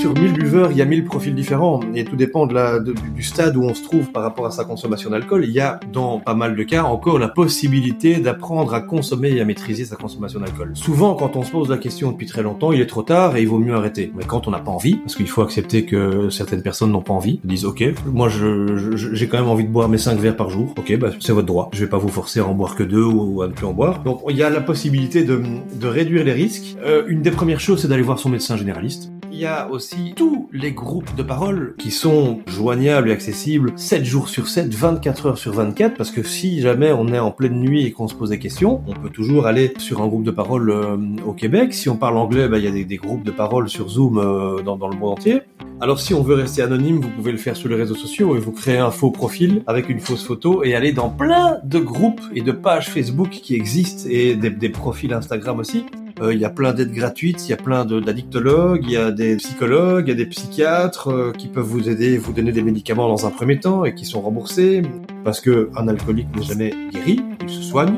Sur 1000 buveurs, il y a 1000 profils différents et tout dépend de la, de- du stade où on se trouve par rapport à sa consommation d'alcool. Il y a, dans pas mal de cas, encore la possibilité d'apprendre à consommer et à maîtriser sa consommation d'alcool. Souvent, quand on se pose la question depuis très longtemps, il est trop tard et il vaut mieux arrêter. Mais quand on n'a pas envie, parce qu'il faut accepter que certaines personnes n'ont pas envie, disent ok, moi j'ai quand même envie de boire mes 5 verres par jour, ok, bah, c'est votre droit. Je vais pas vous forcer à en boire que deux ou à ne plus en boire. Donc il y a la possibilité de, de réduire les risques. Euh, une des premières choses, c'est d'aller voir son médecin généraliste. Il y a aussi tous les groupes de parole qui sont joignables et accessibles 7 jours sur 7, 24 heures sur 24, parce que si jamais on est en pleine nuit et qu'on se pose des questions, on peut toujours aller sur un groupe de parole euh, au Québec. Si on parle anglais, bah, il y a des, groupes de parole sur Zoom euh, dans, le monde entier. Alors si on veut rester anonyme, vous pouvez le faire sur les réseaux sociaux et vous créez un faux profil avec une fausse photo et aller dans plein de groupes et de pages Facebook qui existent et des profils Instagram aussi. Euh, Il y a plein d'aides gratuites, il y a plein d'addictologues, il y a des psychologues, il y a des psychiatres euh, qui peuvent vous aider, vous donner des médicaments dans un premier temps et qui sont remboursés parce que un alcoolique n'est jamais guéri, il se soigne.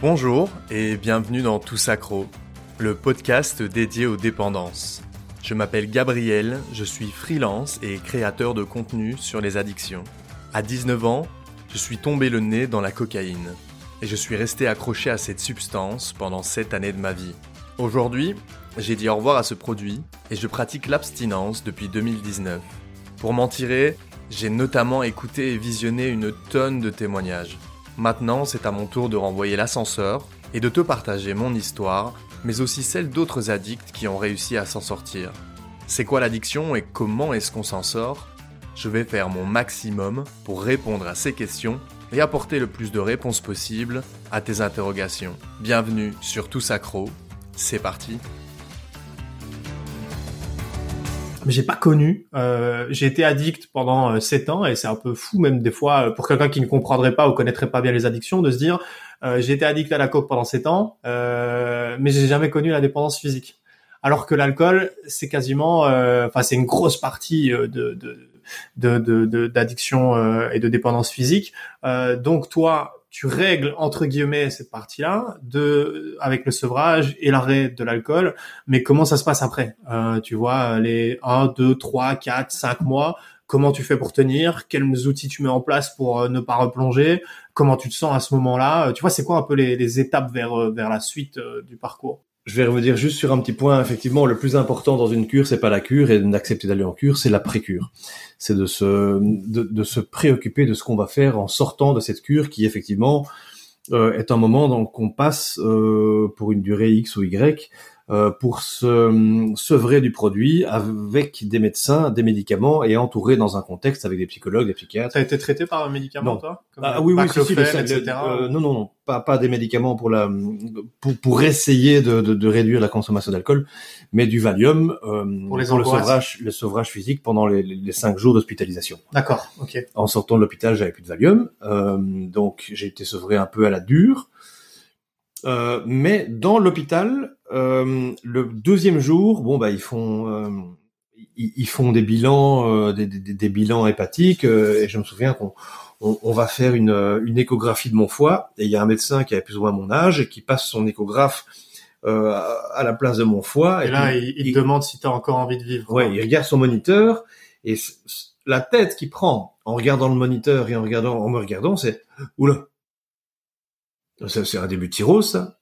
Bonjour et bienvenue dans Tout Sacro, le podcast dédié aux dépendances. Je m'appelle Gabriel, je suis freelance et créateur de contenu sur les addictions. À 19 ans, je suis tombé le nez dans la cocaïne et je suis resté accroché à cette substance pendant 7 années de ma vie. Aujourd'hui, j'ai dit au revoir à ce produit et je pratique l'abstinence depuis 2019. Pour m'en tirer, j'ai notamment écouté et visionné une tonne de témoignages. Maintenant, c'est à mon tour de renvoyer l'ascenseur et de te partager mon histoire, mais aussi celle d'autres addicts qui ont réussi à s'en sortir. C'est quoi l'addiction et comment est-ce qu'on s'en sort? Je vais faire mon maximum pour répondre à ces questions et apporter le plus de réponses possibles à tes interrogations. Bienvenue sur Tous Accro, c'est parti j'ai pas connu. Euh, j'ai été addict pendant euh, 7 ans et c'est un peu fou même des fois euh, pour quelqu'un qui ne comprendrait pas ou connaîtrait pas bien les addictions de se dire euh, j'ai été addict à la coke pendant 7 ans, euh, mais j'ai jamais connu la dépendance physique. Alors que l'alcool, c'est quasiment, euh, enfin c'est une grosse partie de de de de- de- d'addiction euh, et de dépendance physique. Donc toi, tu règles entre guillemets cette partie-là de avec le sevrage et l'arrêt de l'alcool mais comment ça se passe après? Euh, Tu vois, les 1, 2, 3, 4, 5 mois, comment tu fais pour tenir? Quels outils tu mets en place pour euh, ne pas replonger? Comment tu te sens à ce moment-là? Euh, Tu vois, c'est quoi un peu les, étapes vers, vers la suite du parcours? Je vais revenir juste sur un petit point. Effectivement, le plus important dans une cure, c'est pas la cure et d'accepter d'aller en cure, c'est la pré-cure. C'est de se, de, de se préoccuper de ce qu'on va faire en sortant de cette cure qui, effectivement, euh, est un moment qu'on passe euh, pour une durée X ou Y pour se sevrer du produit avec des médecins, des médicaments et entouré dans un contexte avec des psychologues, des psychiatres. T'as été traité par un médicament, Non. toi Comme Ah le oui, oui, si, si, le- le- etc. euh, non, non, non, pas, pas des médicaments pour la, pour, pour essayer de, de, de réduire la consommation d'alcool, mais du Valium euh, Pour les le angoisses. sevrage, le sevrage physique pendant les, les les cinq jours d'hospitalisation. D'accord, ok. En sortant de l'hôpital, j'avais plus de Valium, euh, donc j'ai été sevré un peu à la dure. Euh, mais dans l'hôpital, euh, le deuxième jour, bon bah ils font euh, ils, ils font des bilans, euh, des, des, des bilans hépatiques, euh, et je me souviens qu'on on, on va faire une, une échographie de mon foie, et il y a un médecin qui avait plus ou moins mon âge et qui passe son échographe euh, à la place de mon foie. Et, là, il, il te demande si t'as encore envie de vivre. Ouais, il regarde son moniteur et la tête qu'il prend en regardant le moniteur et en regardant, en me regardant, c'est oula. Ça, c'est un début de cirrhose, ça.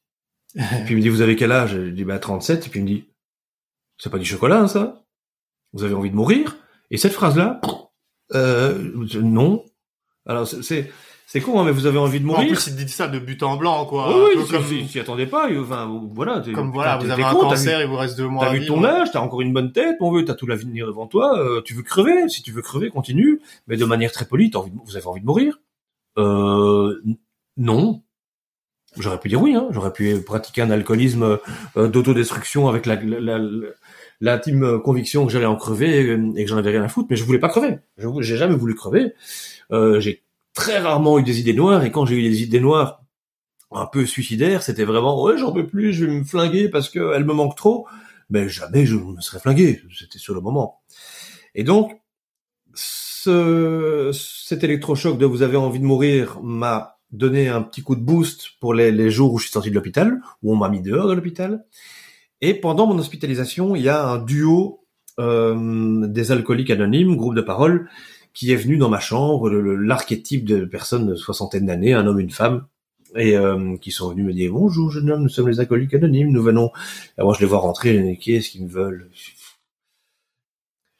Et puis il me dit, vous avez quel âge? Je dis, bah 37. Et puis il me dit, c'est pas du chocolat, hein, ça? Vous avez envie de mourir? Et cette phrase-là, euh, non. Alors c'est- c'est con, hein, mais vous avez envie de En mourir plus, il dit ça de but en blanc, quoi. Oui, oui, si- comme, si- s'y attendait pas. et, Enfin, voilà. comme voilà, vous avez un con, t'as vu- cancer, il vous reste deux mois T'as vu ton âge, t'as encore une bonne tête, mon vieux, t'as tout l'avenir devant toi, euh, tu veux crever, si tu veux crever, continue, mais de manière très polie, t'as envie de- vous avez envie de mourir euh, Non. J'aurais pu dire oui, hein. j'aurais pu pratiquer un alcoolisme euh, d'autodestruction avec la, la, la- l'intime conviction que j'allais en crever et que j'en avais rien à foutre, mais je voulais pas crever. J'ai jamais voulu crever. Euh, j'ai très rarement eu des idées noires, et quand j'ai eu des idées noires un peu suicidaires, c'était vraiment ouais j'en peux plus, je vais me flinguer parce que me manque trop. Mais jamais je me serais flingué, c'était sur le moment. Et donc ce, cet électrochoc de vous avez envie de mourir m'a donné un petit coup de boost pour les, les jours où je suis sorti de l'hôpital, où on m'a mis dehors de l'hôpital. Et pendant mon hospitalisation, il y a un duo euh, des alcooliques anonymes, groupe de parole, qui est venu dans ma chambre, l'archétype de personnes de soixantaine d'années, un homme, une femme, et euh, qui sont venus me dire bonjour jeune homme, nous sommes les alcooliques anonymes, nous venons. Et moi je les vois rentrer, qu'est-ce qu'ils me veulent?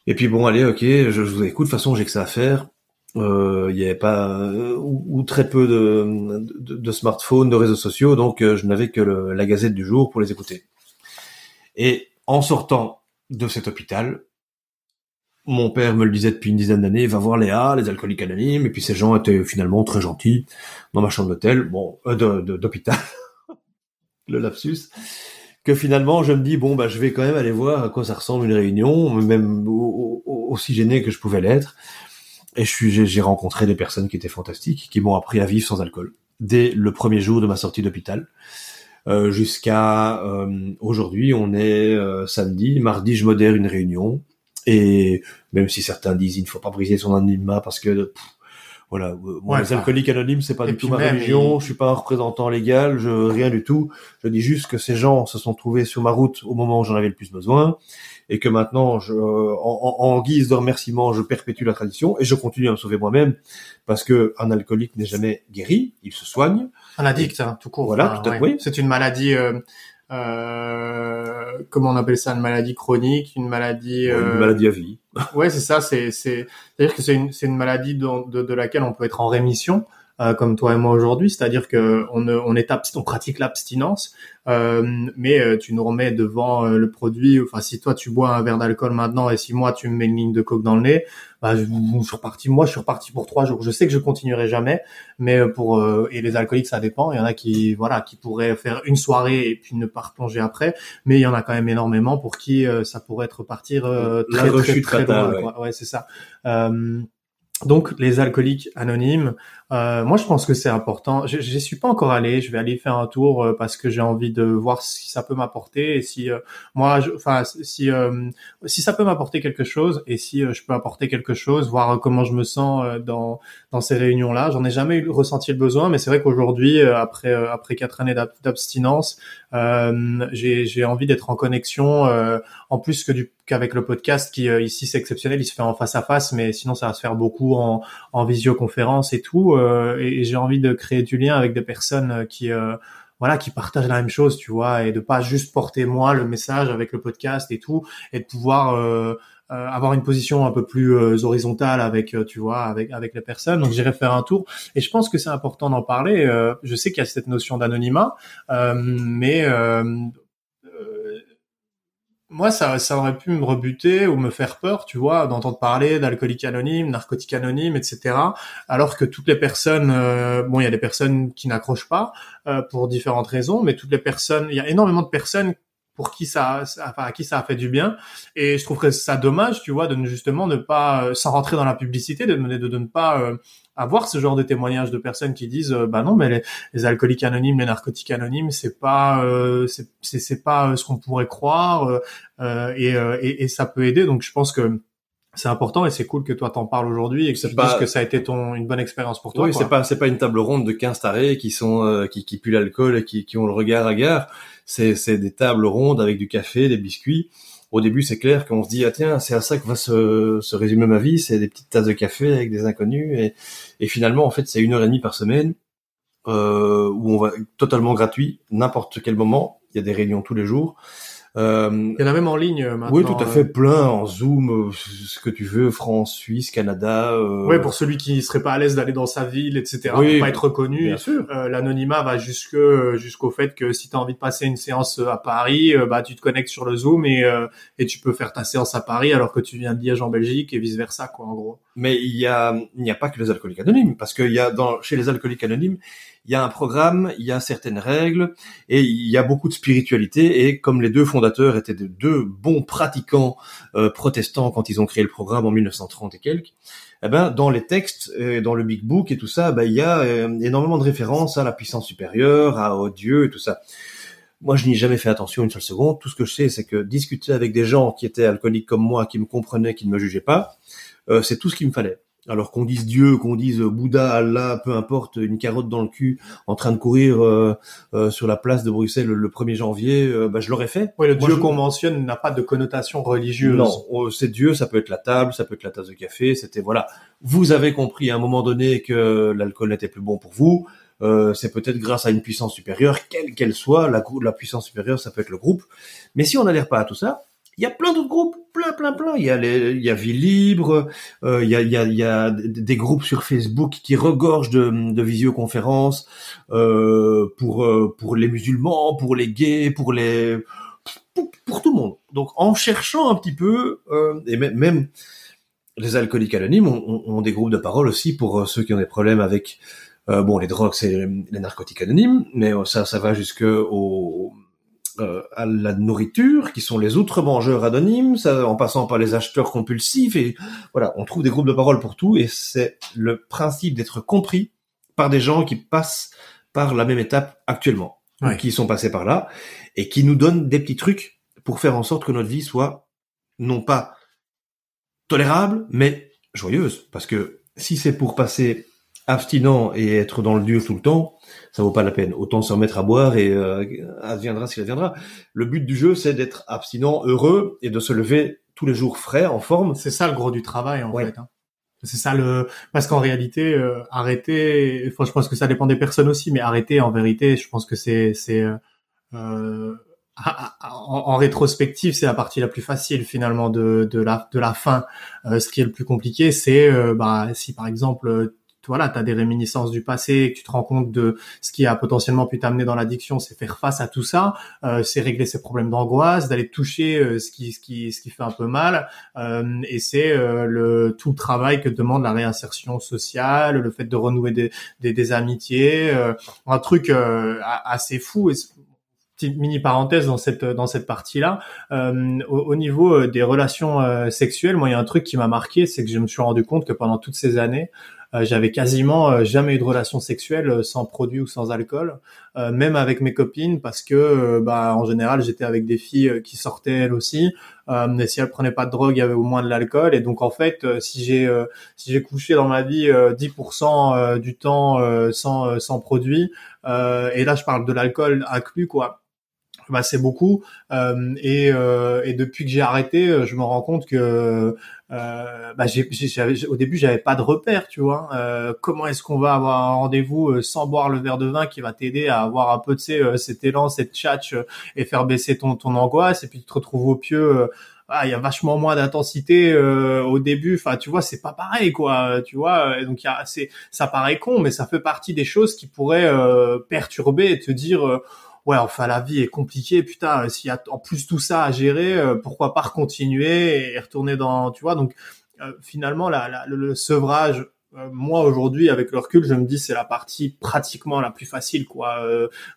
Et puis bon allez, ok, je, je vous écoute. De toute façon j'ai que ça à faire. Euh, il n'y avait pas ou, très peu de, de, de, smartphones, de réseaux sociaux, donc euh, je n'avais que le, la Gazette du jour pour les écouter. Et en sortant de cet hôpital, mon père me le disait depuis une dizaine d'années, va voir Léa, les alcooliques anonymes, et puis ces gens étaient finalement très gentils dans ma chambre d'hôtel, bon, euh, d'hôpital, le lapsus, que finalement je me dis bon bah je vais quand même aller voir à quoi ça ressemble une réunion, même aussi gêné que je pouvais l'être, et j'ai rencontré des personnes qui étaient fantastiques, qui m'ont appris à vivre sans alcool dès le premier jour de ma sortie d'hôpital. Euh, jusqu'à euh, aujourd'hui, on est euh, samedi, mardi, je modère une réunion et même si certains disent il ne faut pas briser son anonymat parce que voilà, moi, les alcooliques anonymes, c'est pas du tout ma religion. Je suis pas un représentant légal, je rien du tout. Je dis juste que ces gens se sont trouvés sur ma route au moment où j'en avais le plus besoin, et que maintenant, je, en, en, guise de remerciement, je perpétue la tradition et je continue à me sauver moi-même parce que un alcoolique n'est jamais guéri, il se soigne. Un addict, hein, tout court. Voilà, tout à oui. C'est une maladie. Euh, euh, comment on appelle ça une maladie chronique une maladie euh... une maladie à vie ouais c'est ça c'est c'est à dire que c'est une c'est une maladie de, de, de, laquelle on peut être en rémission euh, comme toi et moi aujourd'hui, c'est-à-dire que on, on est on pratique l'abstinence, euh, mais euh, tu nous remets devant euh, le produit. Enfin, si toi tu bois un verre d'alcool maintenant et si moi tu me mets une ligne de coke dans le nez, bah, je, je suis reparti. Moi, je suis reparti pour trois jours. Je sais que je continuerai jamais, mais pour et les alcooliques, ça dépend. Il y en a qui voilà qui pourraient faire une soirée et puis ne pas replonger après, mais il y en a quand même énormément pour qui ça pourrait être partir très très très, loin. Ouais, ouais c'est ça. Donc les alcooliques anonymes, euh, moi, je pense que c'est important. Je ne suis pas encore allé. Je vais aller faire un tour euh, parce que j'ai envie de voir si ça peut m'apporter et si euh, moi, enfin, si si ça peut m'apporter quelque chose et si je peux apporter quelque chose, voir comment je me sens dans dans ces réunions-là. J'en ai jamais ressenti le besoin, mais c'est vrai qu'aujourd'hui, après après quatre années d'abstinence, j'ai j'ai envie d'être en connexion. en plus que du qu'avec le podcast qui ici c'est exceptionnel, il se fait en face à face, mais sinon ça va se faire beaucoup en en visioconférence et tout. Euh, et, j'ai envie de créer du lien avec des personnes euh, qui euh, voilà qui partagent la même chose tu vois et de pas juste porter moi le message avec le podcast et tout et de pouvoir avoir une position un peu plus horizontale avec tu vois avec avec les personnes donc j'irai faire un tour et je pense que c'est important d'en parler je sais qu'il y a cette notion d'anonymat mais moi, ça, ça aurait pu me rebuter ou me faire peur, tu vois, d'entendre parler d'alcoolique anonyme, narcotique anonyme, etc. Alors que toutes les personnes, euh, bon, il y a des personnes qui n'accrochent pas euh, pour différentes raisons, mais toutes les personnes, il y a énormément de personnes pour qui ça, enfin, à qui ça a fait du bien. Et je trouverais ça dommage, tu vois, de justement ne pas, euh, sans rentrer dans la publicité, de, de, de ne pas euh, avoir ce genre de témoignages de personnes qui disent, euh, bah non, mais les, les, alcooliques anonymes, les narcotiques anonymes, c'est pas, c'est, c'est pas ce qu'on pourrait croire, et, et, et, ça peut aider. Donc je pense que c'est important et c'est cool que toi t'en parles aujourd'hui et que tu dises que ça a été ton une bonne expérience pour toi. Oui, c'est pas c'est pas une table ronde de 15 tarés qui sont qui qui puent l'alcool et qui qui ont le regard hagard c'est des tables rondes avec du café, des biscuits. Au début, c'est clair qu'on se dit ah tiens, c'est à ça que va se, résumer ma vie, c'est des petites tasses de café avec des inconnus et, et finalement en fait c'est une heure et demie par semaine euh, où on va totalement gratuit, n'importe quel moment. Il y a des réunions tous les jours. Euh, Il y en a même en ligne euh, maintenant. Oui, tout à fait, euh. plein en Zoom, ce que tu veux, France, Suisse, Canada. Euh... Oui, pour celui qui serait pas à l'aise d'aller dans sa ville, etc. Oui, pas être reconnu. Bien sûr. L'anonymat va jusque jusqu'au fait que si tu as envie de passer une séance à Paris, bah tu te connectes sur le Zoom et et tu peux faire ta séance à Paris alors que tu viens de Liège en Belgique et vice versa quoi en gros. Mais il y a il n'y a pas que les alcooliques anonymes parce qu'il y a dans chez les alcooliques anonymes il y a un programme, il y a certaines règles et il y a beaucoup de spiritualité. Et comme les deux fondateurs étaient de deux bons pratiquants euh, protestants quand ils ont créé le programme en 1930 et quelques, eh ben dans les textes, et dans le Big Book et tout ça, ben, il y a euh, énormément de références à la puissance supérieure, à Dieu et tout ça. Moi, je n'y ai jamais fait attention une seule seconde. Tout ce que je sais, c'est que discuter avec des gens qui étaient alcooliques comme moi, qui me comprenaient, qui ne me jugeaient pas, euh, c'est tout ce qu'il me fallait. Alors qu'on dise Dieu, qu'on dise Bouddha, Allah, peu importe, une carotte dans le cul, en train de courir euh, euh, sur la place de Bruxelles le, 1er janvier, euh, bah, je l'aurais fait. Oui, le Dieu qu'on mentionne n'a pas de connotation religieuse. Non, oh, c'est Dieu, ça peut être la table, ça peut être la tasse de café, c'était voilà. Vous avez compris à un moment donné que l'alcool n'était plus bon pour vous. c'est peut-être grâce à une puissance supérieure, quelle qu'elle soit, la, la puissance supérieure, ça peut être le groupe. Mais si on n'adhère pas à tout ça, il y a plein d'autres groupes, plein, plein, plein. Il y a les, il y a Vie Libre, euh, il y a, il y a, il y a des groupes sur Facebook qui regorgent de, de visioconférences euh, pour euh, pour les musulmans, pour les gays, pour les pour, tout le monde. Donc en cherchant un petit peu euh, et même, même les alcooliques anonymes ont, ont, des groupes de parole aussi pour euh, ceux qui ont des problèmes avec euh, bon les drogues, c'est les narcotiques anonymes, mais ça ça va jusque au euh, à la nourriture, qui sont les outre-mangeurs anonymes, ça, en passant par les acheteurs compulsifs, et voilà, on trouve des groupes de parole pour tout, et c'est le principe d'être compris par des gens qui passent par la même étape actuellement, qui sont passés par là, et qui nous donnent des petits trucs pour faire en sorte que notre vie soit non pas tolérable, mais joyeuse, parce que si c'est pour passer abstinent et être dans le dur tout le temps, ça vaut pas la peine. Autant se remettre à boire et euh, adviendra ce qu'il adviendra. Le but du jeu, c'est d'être abstinent, heureux et de se lever tous les jours frais, en forme. C'est ça le gros du travail en fait. Hein. C'est ça le parce qu'en réalité euh, arrêter. Enfin, je pense que ça dépend des personnes aussi, mais arrêter en vérité, je pense que c'est c'est euh, euh en, en, rétrospective, c'est la partie la plus facile finalement de, de la de la fin. Euh, ce qui est le plus compliqué, c'est bah si par exemple voilà, tu as des réminiscences du passé, que tu te rends compte de ce qui a potentiellement pu t'amener dans l'addiction, c'est faire face à tout ça, euh, c'est régler ses problèmes d'angoisse, d'aller toucher euh, ce qui ce qui ce qui fait un peu mal, euh, et c'est le tout le travail que demande la réinsertion sociale, le fait de renouer des des, des amitiés, un truc assez fou. Et petite mini parenthèse dans cette dans cette partie là au, au, niveau des relations sexuelles moi il y a un truc qui m'a marqué c'est que je me suis rendu compte que pendant toutes ces années euh, j'avais quasiment euh, jamais eu de relation sexuelle euh, sans produit ou sans alcool, même avec mes copines, parce que bah, en général j'étais avec des filles qui sortaient elles aussi. mais si elles prenaient pas de drogue, il y avait au moins de l'alcool. Et donc en fait, si j'ai si j'ai couché dans ma vie 10% du temps sans sans produit, et là je parle de l'alcool inclus quoi bah, c'est beaucoup. Euh, et, euh, et, depuis que j'ai arrêté, euh, je me rends compte que euh, bah, j'ai, au début, j'avais pas de repère, tu vois. Euh, comment est-ce qu'on va avoir un rendez-vous euh, sans boire le verre de vin qui va t'aider à avoir un peu, de sais, cet élan, cette tchatch et faire baisser ton, ton angoisse et puis tu te retrouves au pieu. Ah, il y a vachement moins d'intensité au début. Enfin, tu vois, c'est pas pareil, quoi. Tu vois, donc il y a, c'est, ça paraît con, mais ça fait partie des choses qui pourraient perturber et te dire ouais, enfin la vie est compliquée, putain, s'il y a en plus tout ça à gérer, euh, pourquoi pas continuer et retourner dans, tu vois, donc euh, finalement la, le, sevrage euh, moi aujourd'hui avec le recul je me dis c'est la partie pratiquement la plus facile quoi.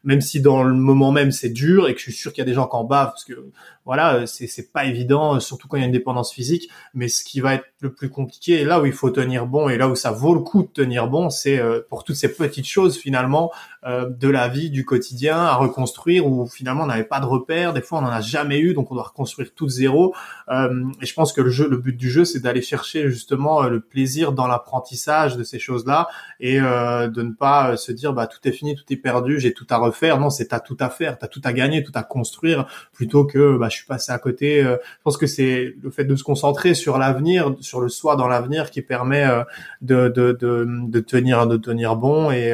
Même si dans le moment même c'est dur et que je suis sûr qu'il y a des gens qui en bavent parce que voilà c'est c'est pas évident surtout quand il y a une dépendance physique mais ce qui va être le plus compliqué et là où il faut tenir bon et là où ça vaut le coup de tenir bon c'est pour toutes ces petites choses finalement euh, de la vie du quotidien à reconstruire où finalement on n'avait pas de repères. Des fois on n'en a jamais eu donc on doit reconstruire tout de zéro. Euh, et je pense que le jeu le but du jeu c'est d'aller chercher justement euh, le plaisir dans l'apprentissage de ces choses là et de ne pas se dire bah tout est fini tout est perdu j'ai tout à refaire. Non c'est t'as tout à faire t'as tout à gagner tout à construire plutôt que bah suis passé à côté je pense que c'est le fait de se concentrer sur l'avenir sur le soi dans l'avenir qui permet de, de, de, de tenir de tenir bon et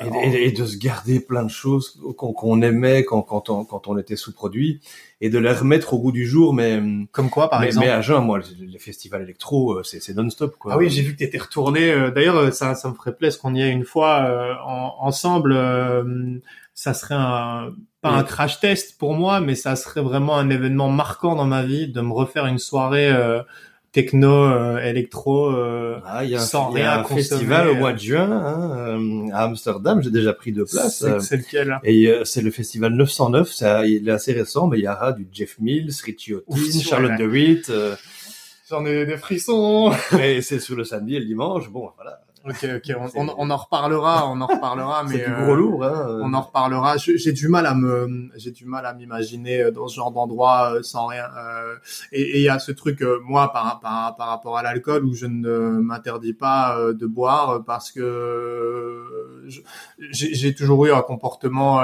et, de se garder plein de choses qu'on aimait quand, quand, on, quand on était sous-produit et de les remettre au goût du jour mais comme quoi par exemple. mais à jeun moi les festivals électro euh, c'est non-stop quoi. Ah oui j'ai vu que tu étais retourné euh, d'ailleurs euh, ça, ça me ferait plaisir qu'on y ait une fois ensemble ça serait un pas un crash test pour moi mais ça serait vraiment un événement marquant dans ma vie de me refaire une soirée techno, euh, électro, euh, ah, y a sans rien y a un festival au mois de juin hein, euh, à Amsterdam. J'ai déjà pris deux places. C'est lequel Et c'est le festival 909. Ça, il est assez récent, mais il y aura du Jeff Mills, Richie Otis, Charlotte DeWitt. J'en ai des frissons. et c'est sur le samedi et le dimanche. Bon, voilà. Ok, ok, on, on, en reparlera, on en reparlera, mais c'est du gros lourd. Hein. On en reparlera. J'ai du mal à me, j'ai du mal à m'imaginer dans ce genre d'endroit sans rien. et il y a ce truc, moi, par, par, par rapport à l'alcool, où je ne m'interdis pas de boire parce que j'ai toujours eu un comportement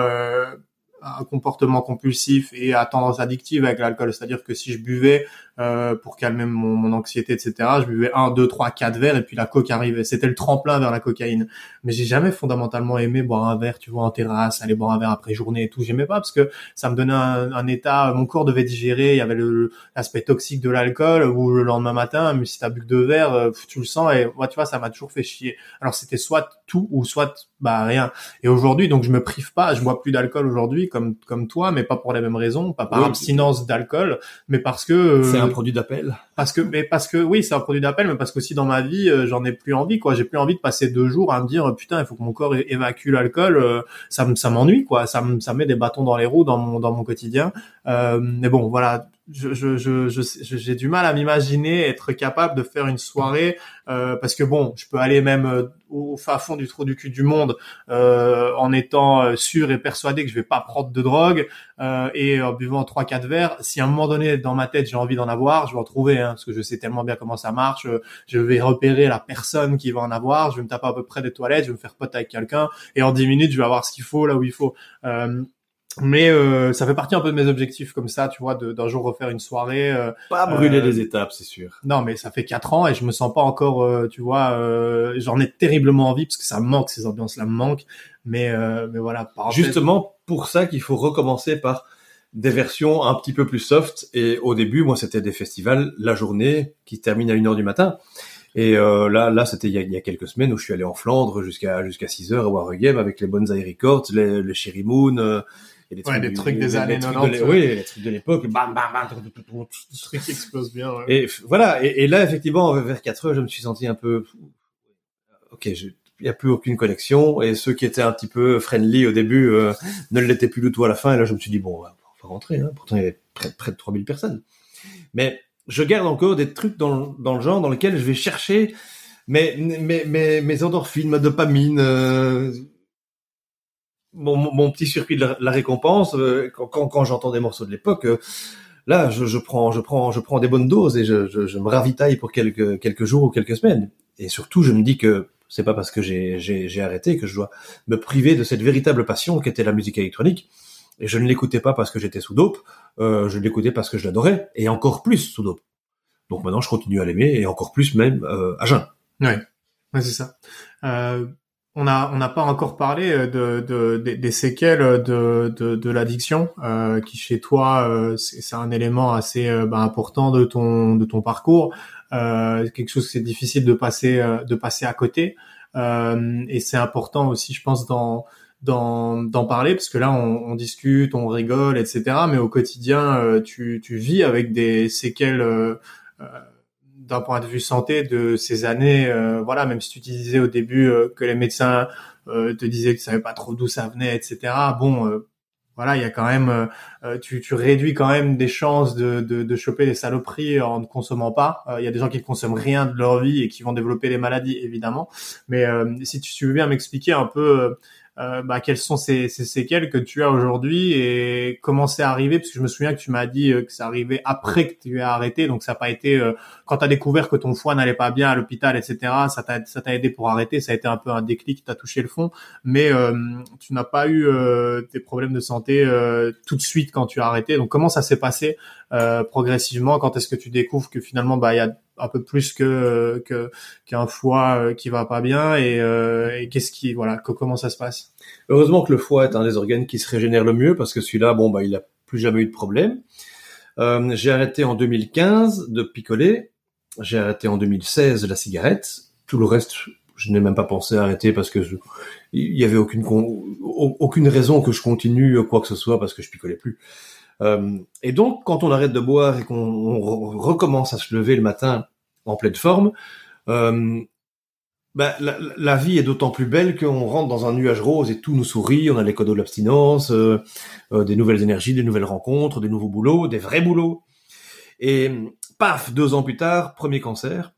un comportement compulsif et à tendance addictive avec l'alcool. C'est-à-dire que si je buvais euh, pour calmer mon, mon, anxiété, etc., je buvais un, deux, trois, quatre verres et puis la coke arrivait. C'était le tremplin vers la cocaïne. Mais j'ai jamais fondamentalement aimé boire un verre, tu vois, en terrasse, aller boire un verre après journée et tout. J'aimais pas parce que ça me donnait un, un état, mon corps devait digérer. Il y avait l'aspect toxique de l'alcool ou le lendemain matin, mais si t'as bu que deux verres, euh, tu le sens et moi, tu vois, ça m'a toujours fait chier. Alors c'était soit tout ou soit bah rien. Et aujourd'hui, donc je me prive pas, je bois plus d'alcool aujourd'hui comme comme toi, mais pas pour les mêmes raisons, pas par abstinence d'alcool, mais parce que euh, un produit d'appel. Parce que mais parce que oui, c'est un produit d'appel, mais parce qu'aussi dans ma vie, euh, j'en ai plus envie quoi. J'ai plus envie de passer deux jours à me dire putain, il faut que mon corps évacue l'alcool. Euh, ça ça m'ennuie quoi. Ça ça met des bâtons dans les roues dans mon dans mon quotidien. mais bon, voilà, je, je, je, j'ai du mal à m'imaginer être capable de faire une soirée euh, parce que bon, je peux aller même euh, au fin fond du trou du cul du monde euh, en étant euh, sûr et persuadé que je vais pas prendre de drogue euh, et en buvant trois quatre verres. Si à un moment donné dans ma tête j'ai envie d'en avoir, je vais en trouver hein, parce que je sais tellement bien comment ça marche. Je vais repérer la personne qui va en avoir. Je vais me taper à peu près des toilettes, je vais me faire pote avec quelqu'un et en dix minutes je vais avoir ce qu'il faut là où il faut. Euh, mais euh, ça fait partie un peu de mes objectifs comme ça, tu vois, d'un jour refaire une soirée. Euh, pas brûler les étapes, c'est sûr. Non, mais ça fait quatre ans et je me sens pas encore, euh, tu vois, euh, j'en ai terriblement envie parce que ça me manque, ces ambiances-là me manquent. Mais, mais voilà. Justement, pour ça qu'il faut recommencer par des versions un petit peu plus soft. Et au début, moi, c'était des festivals la journée qui terminent à une heure du matin. Et euh, là, là, c'était il, y a quelques semaines où je suis allé en Flandre jusqu'à jusqu'à 6 heures à Wargame avec les bonnes Records, les, les Cherry Moon, il y a des trucs, des, années 90. oui, les trucs de l'époque. Bam, bam, bam. Les trucs explosent bien. Ouais. Et voilà. Et, et, là, effectivement, vers 4 heures, je me suis senti un peu. Ok, il n'y a plus aucune connexion. Et ceux qui étaient un petit peu friendly au début euh, ne l'étaient plus du tout à la fin. Et là, je me suis dit bon, on va rentrer. Hein. Pourtant, il y avait près, près de 3000 personnes. Mais je garde encore des trucs dans, dans le genre dans lequel je vais chercher mes, mes, mes, mes endorphines, ma dopamine. Euh, mon, petit circuit de la, récompense euh, quand, quand, j'entends des morceaux de l'époque euh, là je, je, prends je prends je prends des bonnes doses et je, je, me ravitaille pour quelques quelques jours ou quelques semaines. Et surtout je me dis que c'est pas parce que j'ai j'ai arrêté que je dois me priver de cette véritable passion qu'était la musique électronique. Et je ne l'écoutais pas parce que j'étais sous dope euh, je l'écoutais parce que je l'adorais et encore plus sous dope. Donc maintenant je continue à l'aimer et encore plus même à jeun. Ouais, ouais c'est ça on a on n'a pas encore parlé euh, de, de, des séquelles de, de, de l'addiction euh, qui chez toi euh, c'est un élément assez bah, important de ton de ton parcours. Quelque chose que c'est difficile de passer de passer à côté. Et c'est important aussi je pense d'en parler parce que là on, on, discute on rigole etc mais au quotidien tu tu vis avec des séquelles d'un point de vue santé de ces années, euh, voilà, même si tu disais au début euh, que les médecins euh, te disaient que tu savais pas trop d'où ça venait, etc. Bon, voilà, il y a quand même, tu, tu, réduis quand même des chances de, de, de choper des saloperies en ne consommant pas. Il y a des gens qui ne consomment rien de leur vie et qui vont développer des maladies, évidemment. Mais si tu, tu veux bien m'expliquer un peu euh, bah, quelles sont ces, ces, séquelles que tu as aujourd'hui et comment c'est arrivé? Parce que je me souviens que tu m'as dit euh, que c'est arrivé après que tu aies arrêté, donc ça n'a pas été euh, quand tu as découvert que ton foie n'allait pas bien à l'hôpital, etc. Ça t'a ça t'a aidé pour arrêter, ça a été un peu un déclic, t'as touché le fond, mais tu n'as pas eu des problèmes de santé tout de suite quand tu as arrêté. Donc comment ça s'est passé progressivement? Quand est-ce que tu découvres que finalement bah il y a un peu plus que qu'un foie euh, qui va pas bien et, euh, et qu'est-ce qui voilà comment ça se passe? Heureusement que le foie est un des organes qui se régénère le mieux parce que celui-là bon bah il a plus jamais eu de problème. Euh, j'ai arrêté en 2015 de picoler, j'ai arrêté en 2016 la cigarette, tout le reste je n'ai même pas pensé à arrêter parce que je, il y avait aucune aucune raison que je continue quoi que ce soit parce que je picolais plus. Euh, et donc, quand on arrête de boire et qu'on recommence à se lever le matin en pleine forme, ben, la, vie est d'autant plus belle qu'on rentre dans un nuage rose et tout nous sourit. On a les cadeaux de l'abstinence, euh, des nouvelles énergies, des nouvelles rencontres, des nouveaux boulots, des vrais boulots. Et paf, deux ans plus tard, premier cancer.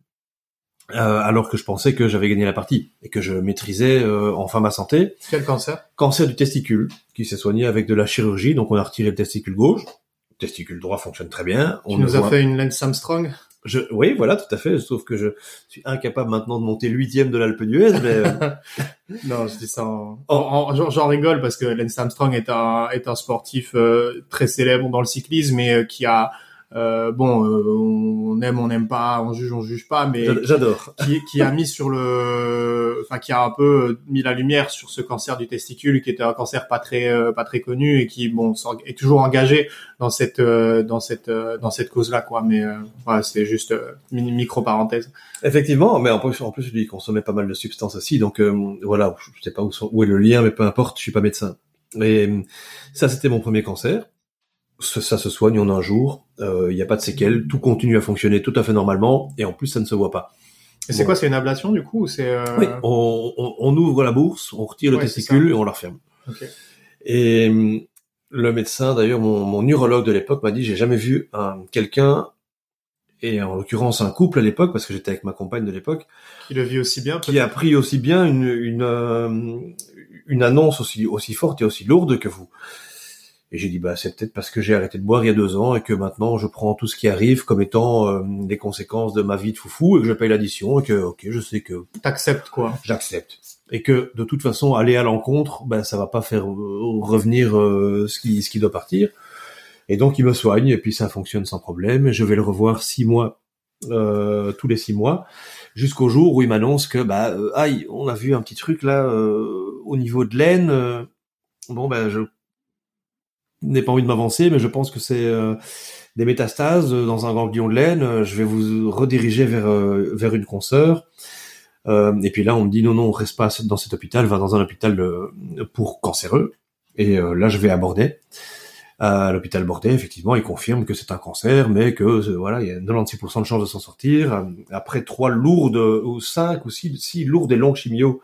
Euh, alors que je pensais que j'avais gagné la partie et que je maîtrisais euh, enfin ma santé. Quel cancer? Cancer du testicule, qui s'est soigné avec de la chirurgie, donc on a retiré le testicule gauche. Le testicule droit fonctionne très bien. Tu On nous le as voit- fait une Lance Armstrong? Je, oui, voilà, tout à fait. Sauf que je suis incapable maintenant de monter huitième de l'Alpe d'Huez, mais euh, Non, je dis ça en... Oh. en- en- j'en- J'en rigole parce que Lance Armstrong est un, est un sportif euh, très célèbre dans le cyclisme et euh, qui a... euh, bon, euh, on aime, on n'aime pas, on juge, on juge pas, mais j'a- j'adore. qui, qui a mis sur le, enfin qui a un peu mis la lumière sur ce cancer du testicule, qui était un cancer pas très, euh, pas très connu et qui bon est toujours engagé dans cette, euh, dans cette, euh, dans cette cause-là quoi. Mais euh, voilà, c'est juste euh, une micro parenthèse. Effectivement, mais en plus, en plus, lui, il consommait pas mal de substances aussi, donc euh, voilà, je sais pas où, sont- où est le lien, mais peu importe, je suis pas médecin. Et ça, c'était mon premier cancer. Ça, se soigne en un jour, euh, il n'y a pas de séquelles, tout continue à fonctionner tout à fait normalement, et en plus, ça ne se voit pas. Et c'est Bon. quoi, c'est une ablation du coup ou c'est euh, Oui, on, on- on ouvre la bourse, on retire le Ouais, testicule et on la referme. ok. Et hum, le médecin, d'ailleurs, mon, mon urologue de l'époque m'a dit, j'ai jamais vu un quelqu'un, et en l'occurrence un couple à l'époque, parce que j'étais avec ma compagne de l'époque, qui le vit aussi bien. qui a pris aussi bien une, une, euh, une annonce aussi, aussi forte et aussi lourde que vous. Et j'ai dit, bah, c'est peut-être parce que j'ai arrêté de boire il y a deux ans et que maintenant je prends tout ce qui arrive comme étant euh, des conséquences de ma vie de foufou et que je paye l'addition et que, ok, je sais que T'acceptes quoi. j'accepte. Et que de toute façon, aller à l'encontre, ben ça va pas faire euh, revenir euh, ce qui ce qui doit partir. Et donc il me soigne et puis ça fonctionne sans problème. Et je vais le revoir six mois, euh, tous les six mois, jusqu'au jour où il m'annonce que bah euh, aïe, on a vu un petit truc là euh, au niveau de l'aine. euh, bon ben je n'ai pas envie de m'avancer, mais je pense que c'est euh, des métastases euh, dans un ganglion de laine. Euh, Je vais vous rediriger vers vers une consoeur. Et puis là, on me dit non, non, on reste pas dans cet hôpital, va dans un hôpital pour cancéreux. Et là, je vais à Bordet. À l'hôpital Bordet, effectivement, ils confirment que c'est un cancer, mais que voilà, il y a 96% de chances de s'en sortir. Après trois lourdes, ou cinq ou six, six lourdes et longues chimios,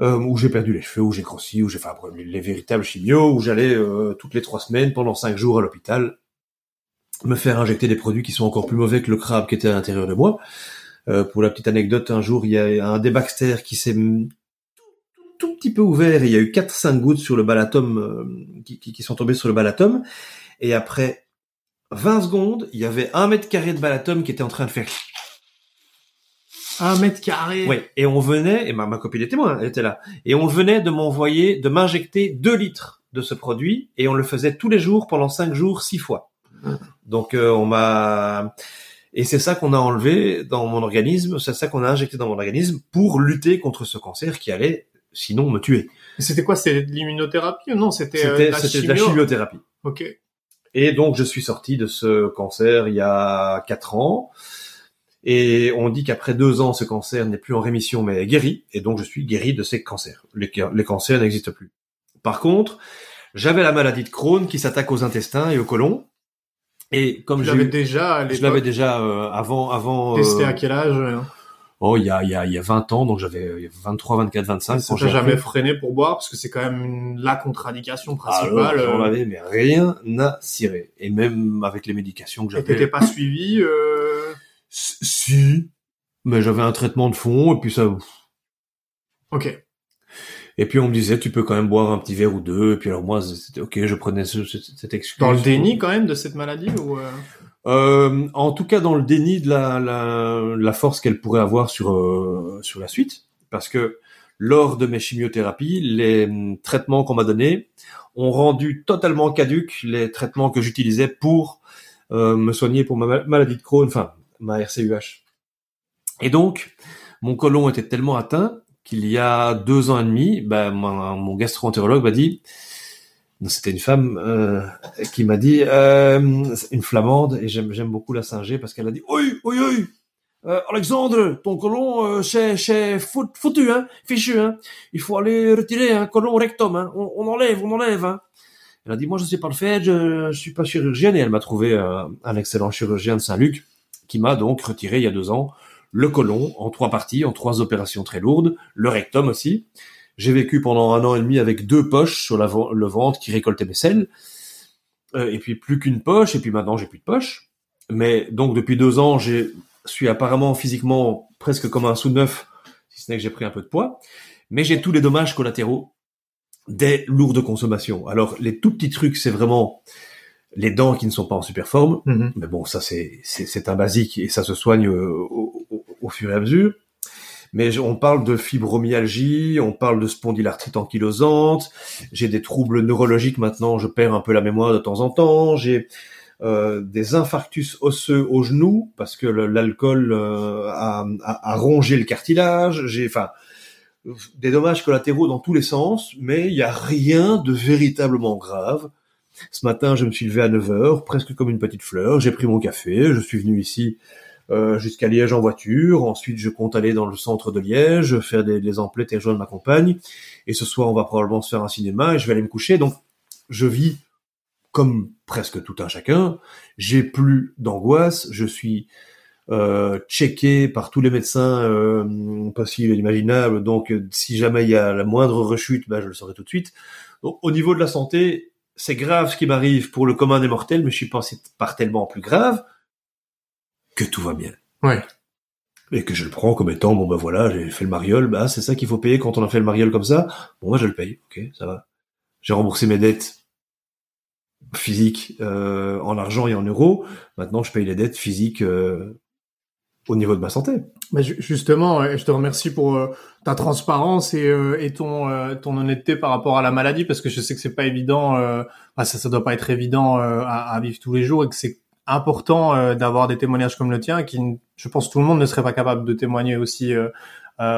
euh, où j'ai perdu les cheveux, où j'ai grossi, où j'ai fait les véritables chimios, où j'allais euh, toutes les trois semaines pendant cinq jours à l'hôpital me faire injecter des produits qui sont encore plus mauvais que le crabe qui était à l'intérieur de moi. Euh, pour la petite anecdote, un jour, il y a un débaxter qui s'est tout, petit peu ouvert et il y a eu 4-5 gouttes sur le balatum euh, qui, qui, qui sont tombées sur le balatum. Et après 20 secondes, il y avait un mètre carré de balatum qui était en train de faire... Un mètre carré. Oui, et on venait, et ma, ma copine était moi, elle était là, et on venait de m'envoyer, de m'injecter 2 litres de ce produit, et on le faisait tous les jours pendant 5 jours, 6 fois. Donc euh, on m'a... Et c'est ça qu'on a enlevé dans mon organisme, c'est ça qu'on a injecté dans mon organisme pour lutter contre ce cancer qui allait sinon me tuer. C'était quoi C'était de l'immunothérapie ou non C'était euh, la c'était de la chimio chimiothérapie. Ok. Et donc je suis sorti de ce cancer il y a 4 ans. Et on dit qu'après deux ans, ce cancer n'est plus en rémission mais est guéri. Et donc je suis guéri de ces cancers. Les, les cancers n'existent plus. Par contre, j'avais la maladie de Crohn qui s'attaque aux intestins et au côlon. Et comme eu- déjà à je l'avais déjà euh, avant avant testé euh, à quel âge euh, oh il y a il y a il y a 20 ans donc j'avais 23 24 25 Ça t'a jamais freiné pour boire? Parce que c'est quand même une- la contre-indication Alors, principale. j'en euh, avais mais rien à cirer et même avec les médications que et t'étais j'avais pas suivi. Euh... si. Mais j'avais un traitement de fond et puis ça Ok. et puis on me disait tu peux quand même boire un petit verre ou deux et puis alors moi c'était ok je prenais ce, ce- cette excuse. Dans le déni quand même de cette maladie ou euh... Euh, en tout cas dans le déni de la, la, la force qu'elle pourrait avoir sur euh, sur la suite, parce que lors de mes chimiothérapies, les hum, traitements qu'on m'a donnés ont rendu totalement caduques les traitements que j'utilisais pour euh, me soigner pour ma ma- maladie de Crohn, enfin ma RCUH. Et donc mon côlon était tellement atteint qu'il y a deux ans et demi, ben, mon, gastro-entérologue m'a dit c'était une femme euh, qui m'a dit euh, une flamande et j'aime beaucoup la singer parce qu'elle a dit oui oui oui euh, Alexandre ton colon euh, c'est c'est fout- foutu hein fichu hein. Il faut aller retirer un colon rectum hein. On, enlève on enlève hein. Elle a dit moi je sais pas le faire je, je suis pas chirurgienne et elle m'a trouvé euh, un excellent chirurgien de Saint-Luc qui m'a donc retiré il y a deux ans le colon en trois parties en trois opérations très lourdes le rectum aussi j'ai vécu pendant un an et demi avec deux poches sur le ventre qui récoltaient mes selles. Euh, et puis plus qu'une poche, et puis maintenant j'ai plus de poche. Mais donc depuis deux ans, j'ai suis apparemment physiquement presque comme un sous-neuf, si ce n'est que j'ai pris un peu de poids, mais j'ai tous les dommages collatéraux des lourdes consommations. Alors les tout petits trucs, c'est vraiment les dents qui ne sont pas en super forme, Mhm. mais bon, ça c'est un basique et ça se soigne euh, au, au- au fur et à mesure. Mais on parle de fibromyalgie, on parle de spondylarthrite ankylosante, j'ai des troubles neurologiques maintenant, je perds un peu la mémoire de temps en temps, j'ai euh, des infarctus osseux au genou parce que l'alcool euh, a, a- a rongé le cartilage, j'ai enfin des dommages collatéraux dans tous les sens, mais il n'y a rien de véritablement grave. Ce matin, je me suis levé à 9 heures, presque comme une petite fleur. J'ai pris mon café, je suis venu ici euh, jusqu'à Liège en voiture. Ensuite, je compte aller dans le centre de Liège, faire des, des emplettes et rejoindre ma compagne. Et ce soir, on va probablement se faire un cinéma et je vais aller me coucher. Donc, je vis comme presque tout un chacun. J'ai plus d'angoisse. Je suis euh, checké par tous les médecins euh, possibles et imaginables. Donc, si jamais il y a la moindre rechute, ben, je le saurai tout de suite. Donc, au niveau de la santé, c'est grave ce qui m'arrive pour le commun des mortels, mais je suis pas par tellement plus grave que tout va bien. Ouais. Et que je le prends comme étant, bon ben voilà, j'ai fait le mariole, bah c'est ça qu'il faut payer quand on a fait le mariole comme ça. Bon, moi je le paye, ok, ça va. J'ai remboursé mes dettes physiques euh, en argent et en euros. Maintenant, je paye les dettes physiques euh, au niveau de ma santé. Mais ju- justement, je te remercie pour euh, ta transparence et, euh, et ton euh, ton honnêteté par rapport à la maladie parce que je sais que c'est pas évident, euh, bah, ça ça doit pas être évident euh, à, à vivre tous les jours et que c'est important euh, d'avoir des témoignages comme le tien qui, je pense, tout le monde ne serait pas capable de témoigner aussi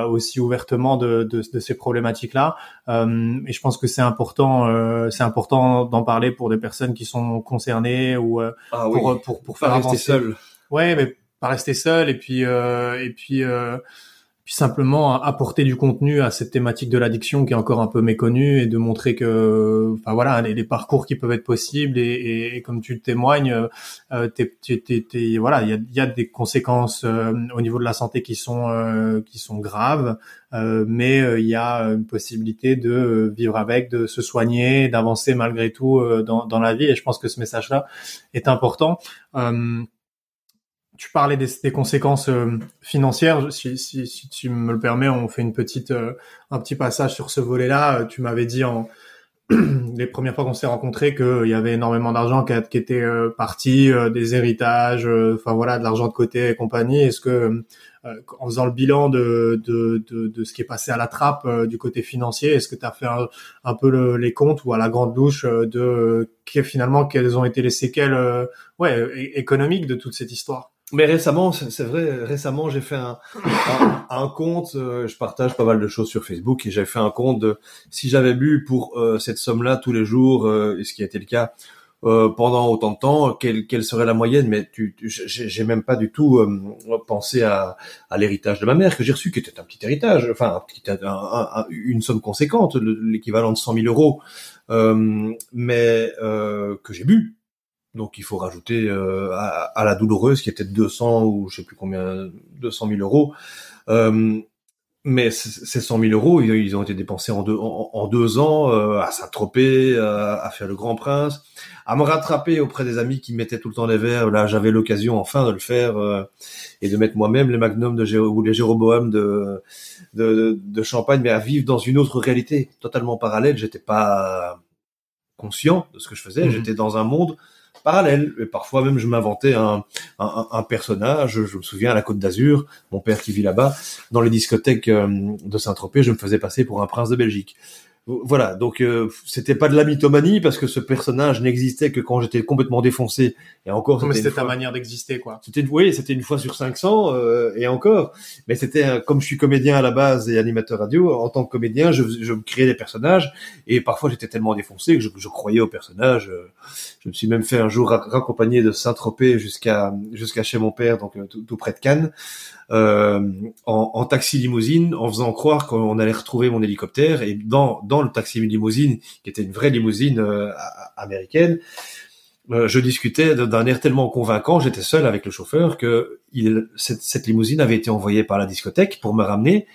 aussi ouvertement de, de, de ces problématiques-là. Euh, et je pense que c'est important, euh, c'est important d'en parler pour des personnes qui sont concernées ou euh, Ah pour, pour pour faire pas rester avancer seul. Ouais, mais pas rester seul et puis euh, et puis euh, puis simplement apporter du contenu à cette thématique de l'addiction qui est encore un peu méconnue et de montrer que enfin voilà les, parcours qui peuvent être possibles et, et, et comme tu le témoignes euh, voilà il y a, y a des conséquences euh, au niveau de la santé qui sont euh, qui sont graves mais il y a une possibilité de vivre avec de se soigner d'avancer malgré tout dans, dans la vie et je pense que ce message là est important. Euh, tu parlais des, des conséquences euh, financières. Si, si, si tu me le permets, on fait une petite, euh, un petit passage sur ce volet-là. Euh, Tu m'avais dit en les premières fois qu'on s'est rencontrés qu'il y avait énormément d'argent qui, qui était parti, des héritages, enfin voilà, de l'argent de côté et compagnie. Est-ce que en faisant le bilan de, de, de, de ce qui est passé à la trappe du côté financier, est-ce que tu as fait un, peu le- les comptes ou à la grande louche euh, de euh, finalement quelles ont été les séquelles ouais, économiques de toute cette histoire? Mais récemment, c'est vrai, récemment, j'ai fait un, un, un compte, euh, je partage pas mal de choses sur Facebook, et j'avais fait un compte de si j'avais bu pour euh, cette somme-là tous les jours, euh, ce qui a été le cas euh, pendant autant de temps, quelle, quelle serait la moyenne? Mais tu, tu- j'ai j'ai même pas du tout euh, pensé à, à l'héritage de ma mère que j'ai reçu, qui était un petit héritage, enfin un petit- un- un- un- une somme conséquente, le- l'équivalent de 100 000 euros, euh, mais que j'ai bu. Donc il faut rajouter euh, à, à la douloureuse qui était de 200 ou je sais plus combien, 200 000 euros. Euh, mais ces 100 000 euros, ils, ils ont été dépensés en deux, en, en deux ans euh, à Saint-Tropez, à, à faire le Grand Prince, à me rattraper auprès des amis qui mettaient tout le temps les verres. Là, j'avais l'occasion enfin de le faire euh, et de mettre moi-même les Magnum de Géro- ou les Jéroboam de, de, de, de Champagne, mais à vivre dans une autre réalité totalement parallèle. J'étais pas conscient de ce que je faisais. Mhm. J'étais dans un monde parallèle. Et parfois même, je m'inventais un, un, un personnage. Je me souviens à la Côte d'Azur, mon père qui vit là-bas, dans les discothèques euh, de Saint-Tropez, je me faisais passer pour un prince de Belgique. Voilà, donc euh, c'était pas de la mythomanie parce que ce personnage n'existait que quand j'étais complètement défoncé. Et encore, mais c'était ta manière d'exister quoi c'était une, oui, c'était une fois sur 500 euh, et encore. Mais c'était comme je suis comédien à la base et animateur radio. En tant que comédien, je, je me créais des personnages et parfois j'étais tellement défoncé que je, je croyais aux personnages. euh, Je me suis même fait un jour ra- raccompagner de Saint-Tropez jusqu'à jusqu'à chez mon père, donc euh, tout, près de Cannes, euh, en, taxi limousine, en faisant croire qu'on allait retrouver mon hélicoptère. Et dans dans le taxi limousine, qui était une vraie limousine euh, américaine, je discutais d'un air tellement convaincant, j'étais seul avec le chauffeur, que cette, cette limousine avait été envoyée par la discothèque pour me ramener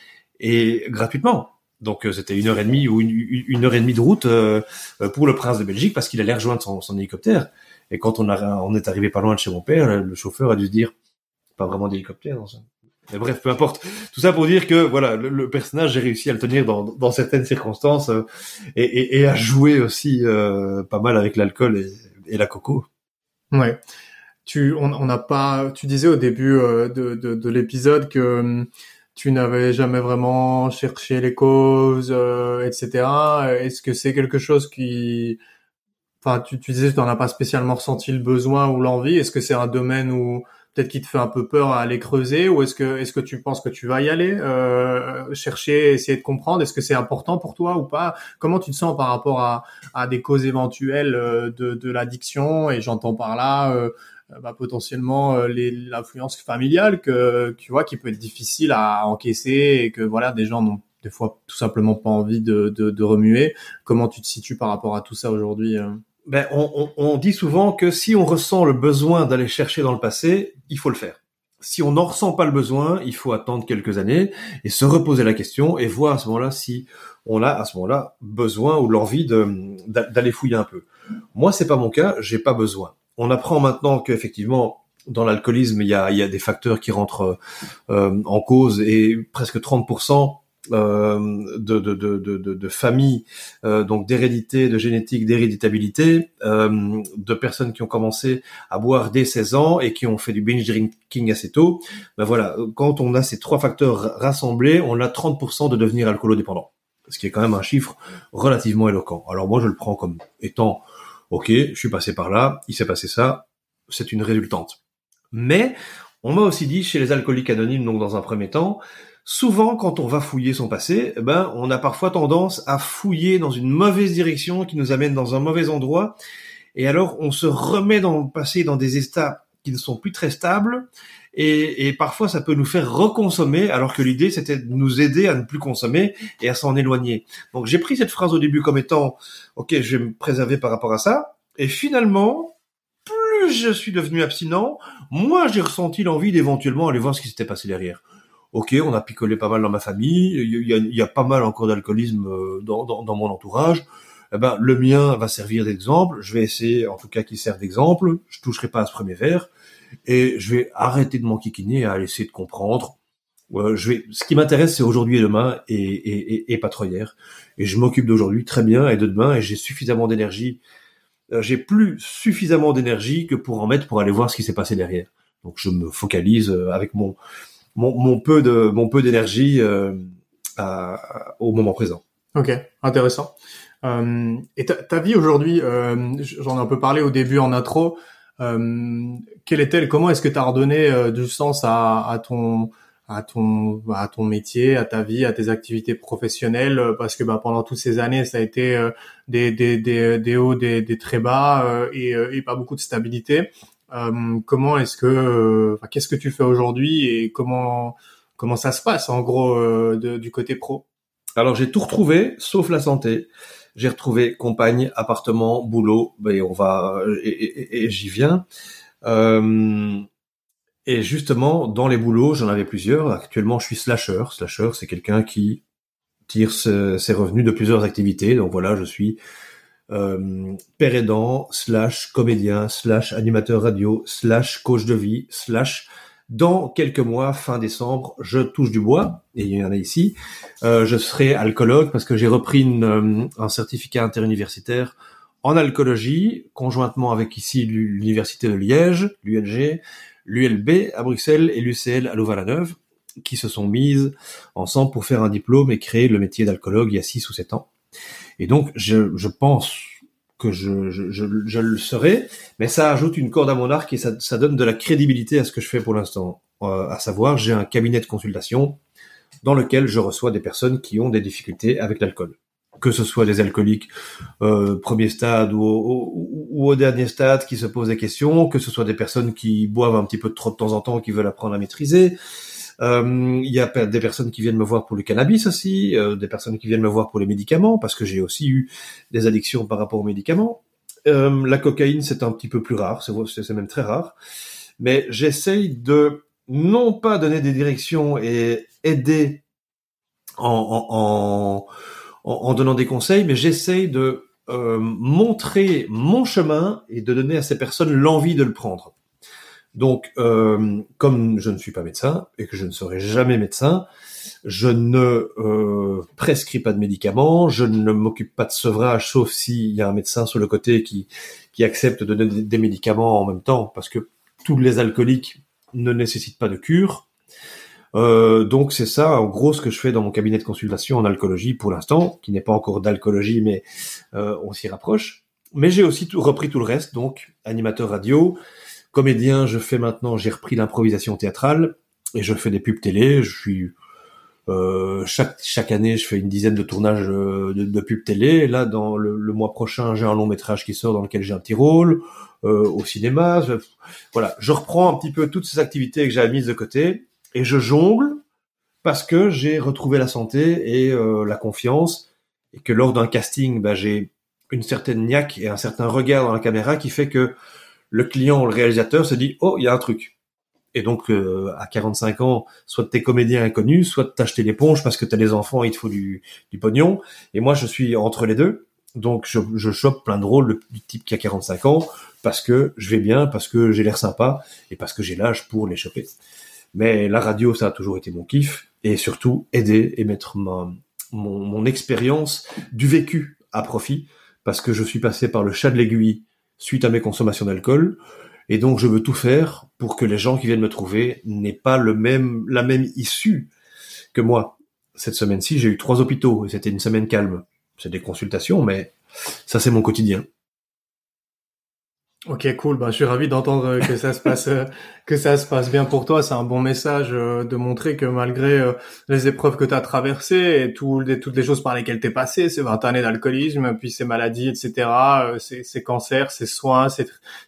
et gratuitement. Donc euh, c'était une heure et demie ou une, heure et demie de route euh, euh, pour le prince de Belgique parce qu'il allait rejoindre son, hélicoptère. Et quand on, a, on est arrivé pas loin de chez mon père, le, chauffeur a dû se dire pas vraiment d'hélicoptère dans ça. Mais bref, peu importe. Tout ça pour dire que voilà, le, personnage j'ai réussi à le tenir dans, dans certaines circonstances euh, et, et, à jouer aussi euh, pas mal avec l'alcool et, et, la coco. Ouais. Tu, on n'a pas. Tu disais au début de, de, de l'épisode que hum, tu n'avais jamais vraiment cherché les causes, etc. Est-ce que c'est quelque chose qui Enfin, tu, tu disais que tu n'en as pas spécialement ressenti le besoin ou l'envie. Est-ce que c'est un domaine où peut-être qui te fait un peu peur à aller creuser ou est-ce que est-ce que tu penses que tu vas y aller euh, chercher essayer de comprendre? Est-ce que c'est important pour toi ou pas? Comment tu te sens par rapport à, à des causes éventuelles euh, de, de l'addiction? Et j'entends par là euh, bah, potentiellement euh, l'influence familiale que tu vois qui peut être difficile à encaisser et que voilà des gens n'ont des fois tout simplement pas envie de, de, de, remuer comment tu te situes par rapport à tout ça aujourd'hui ben, on, on, dit souvent que si on ressent le besoin d'aller chercher dans le passé, il faut le faire. Si on n'en ressent pas le besoin, il faut attendre quelques années et se reposer la question et voir à ce moment-là si on a à ce moment-là besoin ou l'envie d'aller fouiller un peu. Moi, c'est pas mon cas, j'ai pas besoin. On apprend maintenant qu'effectivement, dans l'alcoolisme, il y a, y a des facteurs qui rentrent euh, en cause et presque 30% euh, de, de familles, euh, donc d'hérédité, de génétique, d'héréditabilité, euh, de personnes qui ont commencé à boire dès 16 ans et qui ont fait du binge drinking assez tôt. Ben voilà, quand on a ces trois facteurs rassemblés, on a 30% de devenir alcoolodépendant, ce qui est quand même un chiffre relativement éloquent. Alors moi, je le prends comme étant, ok, je suis passé par là, il s'est passé ça, c'est une résultante. Mais on m'a aussi dit chez les alcooliques anonymes, donc dans un premier temps, souvent quand on va fouiller son passé, eh ben on a parfois tendance à fouiller dans une mauvaise direction qui nous amène dans un mauvais endroit et alors on se remet dans le passé dans des états qui ne sont plus très stables et, et parfois ça peut nous faire reconsommer alors que l'idée c'était de nous aider à ne plus consommer et à s'en éloigner. Donc j'ai pris cette phrase au début comme étant ok je vais me préserver par rapport à ça et finalement plus je suis devenu abstinent, moins j'ai ressenti l'envie d'éventuellement aller voir ce qui s'était passé derrière ok, on a picolé pas mal dans ma famille, il y a, pas mal encore d'alcoolisme euh, dans, dans, dans, mon entourage. Eh ben, le mien va servir d'exemple. Je vais essayer, en tout cas, qu'il serve d'exemple. Je toucherai pas à ce premier verre et je vais arrêter de m'enquiquiner à essayer de comprendre. Je vais, ce qui m'intéresse, c'est aujourd'hui et demain et, et, et, et pas trop hier. Et je m'occupe d'aujourd'hui très bien et de demain et j'ai suffisamment d'énergie. Euh, j'ai plus suffisamment d'énergie que pour en mettre pour aller voir ce qui s'est passé derrière. Donc je me focalise euh, avec mon mon, peu de mon peu d'énergie euh, au moment présent. Ok, intéressant. Euh, et ta, ta vie aujourd'hui, j'en ai un peu parlé au début en intro. Euh, quelle est-elle Comment est-ce que tu as redonné euh, du sens à, à ton à ton à ton métier, à ta vie, à tes activités professionnelles? Parce que bah, pendant toutes ces années ça a été euh, des, des, des, des hauts, des, des très bas et, et pas beaucoup de stabilité. Euh, comment est-ce que, euh, qu'est-ce que tu fais aujourd'hui et comment comment ça se passe en gros euh, du côté pro? Alors j'ai tout retrouvé sauf la santé. J'ai retrouvé compagne, appartement, boulot. Ben on va et, j'y viens. et justement, dans les boulots, j'en avais plusieurs. Actuellement, je suis slasher. Slasher, c'est quelqu'un qui tire ses revenus de plusieurs activités. Donc voilà, je suis euh, père aidant, slash comédien, slash animateur radio, slash coach de vie, slash dans quelques mois, fin décembre, je touche du bois, et il y en a ici, euh, je serai alcoologue parce que j'ai repris une, euh, un certificat interuniversitaire en alcoologie, conjointement avec ici l'Université de Liège, l'ULG, l'ULB à Bruxelles et l'UCL à Louvain-la-Neuve, qui se sont mises ensemble pour faire un diplôme et créer le métier d'alcoologue il y a 6 ou 7 ans. Et donc, je, je pense que je, je, je, le serai, mais ça ajoute une corde à mon arc et ça, ça donne de la crédibilité à ce que je fais pour l'instant. Euh, à savoir, j'ai un cabinet de consultation dans lequel je reçois des personnes qui ont des difficultés avec l'alcool. Que ce soit des alcooliques euh, premier stade ou, ou, au dernier stade qui se posent des questions, que ce soit des personnes qui boivent un petit peu trop de temps en temps, qui veulent apprendre à maîtriser, il y a des personnes qui viennent me voir pour le cannabis aussi, euh, des personnes qui viennent me voir pour les médicaments, parce que j'ai aussi eu des addictions par rapport aux médicaments. Euh, la cocaïne, c'est un petit peu plus rare, c'est même très rare. Mais j'essaye de non pas donner des directions et aider en, en, en, en donnant des conseils, mais j'essaye de montrer mon chemin et de donner à ces personnes l'envie de le prendre. Donc, euh, comme je ne suis pas médecin et que je ne serai jamais médecin, je ne euh, prescris pas de médicaments, je ne m'occupe pas de sevrage, sauf s'il y a un médecin sur le côté qui, qui accepte de donner des médicaments en même temps, parce que tous les alcooliques ne nécessitent pas de cure. Euh, donc c'est ça, en gros, ce que je fais dans mon cabinet de consultation en alcoolologie pour l'instant, qui n'est pas encore d'alcoolologie, mais on s'y rapproche. Mais j'ai aussi repris tout le reste, donc animateur radio, comédien, je fais maintenant, j'ai repris l'improvisation théâtrale et je fais des pubs télé. Je suis euh, chaque chaque année, je fais une dizaine de tournages euh, de, de pubs télé. Là, dans le, mois prochain, j'ai un long métrage qui sort dans lequel j'ai un petit rôle euh, au cinéma. voilà, je reprends un petit peu toutes ces activités que j'avais mises de côté et je jongle parce que j'ai retrouvé la santé et euh, la confiance et que lors d'un casting, bah, j'ai une certaine niaque et un certain regard dans la caméra qui fait que le client, le réalisateur se dit oh il y a un truc. Et donc euh, à 45 ans, soit t'es comédien inconnu, soit t'as acheté l'éponge parce que t'as des enfants et il te faut du, du pognon. Et moi je suis entre les deux. Donc je, je chope plein de rôles du type qui a 45 ans parce que je vais bien, parce que j'ai l'air sympa et parce que j'ai l'âge pour les choper. Mais la radio, ça a toujours été mon kiff et surtout aider et mettre mon, mon expérience du vécu à profit parce que je suis passé par le chat de l'aiguille suite à mes consommations d'alcool. Et donc, je veux tout faire pour que les gens qui viennent me trouver n'aient pas le même, la même issue que moi. Cette semaine-ci, j'ai eu trois hôpitaux et c'était une semaine calme. C'est des consultations, mais ça, c'est mon quotidien. Ok, cool. Ben, je suis ravi d'entendre que ça se passe, que ça se passe bien pour toi. C'est un bon message euh, de montrer que malgré euh, les épreuves que tu as traversées et toutes les choses par lesquelles tu es passé, ces 20 années d'alcoolisme, puis ces maladies, etc., euh, ces, cancers, ces soins, ces,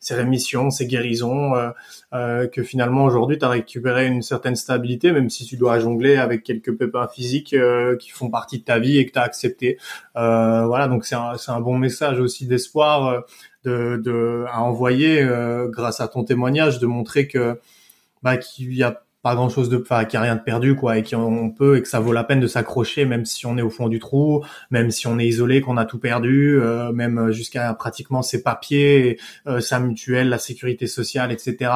rémissions, ces guérisons, euh, que finalement aujourd'hui tu as récupéré une certaine stabilité, même si tu dois jongler avec quelques pépins physiques qui font partie de ta vie et que tu as accepté. voilà, donc c'est un, un bon message aussi d'espoir de, de à envoyer euh, grâce à ton témoignage de montrer que bah qu'il y a pas grand chose de enfin qu'il y a rien de perdu quoi et qu'on peut et que ça vaut la peine de s'accrocher même si on est au fond du trou même si on est isolé qu'on a tout perdu euh, même jusqu'à pratiquement ses papiers euh, sa mutuelle la sécurité sociale etc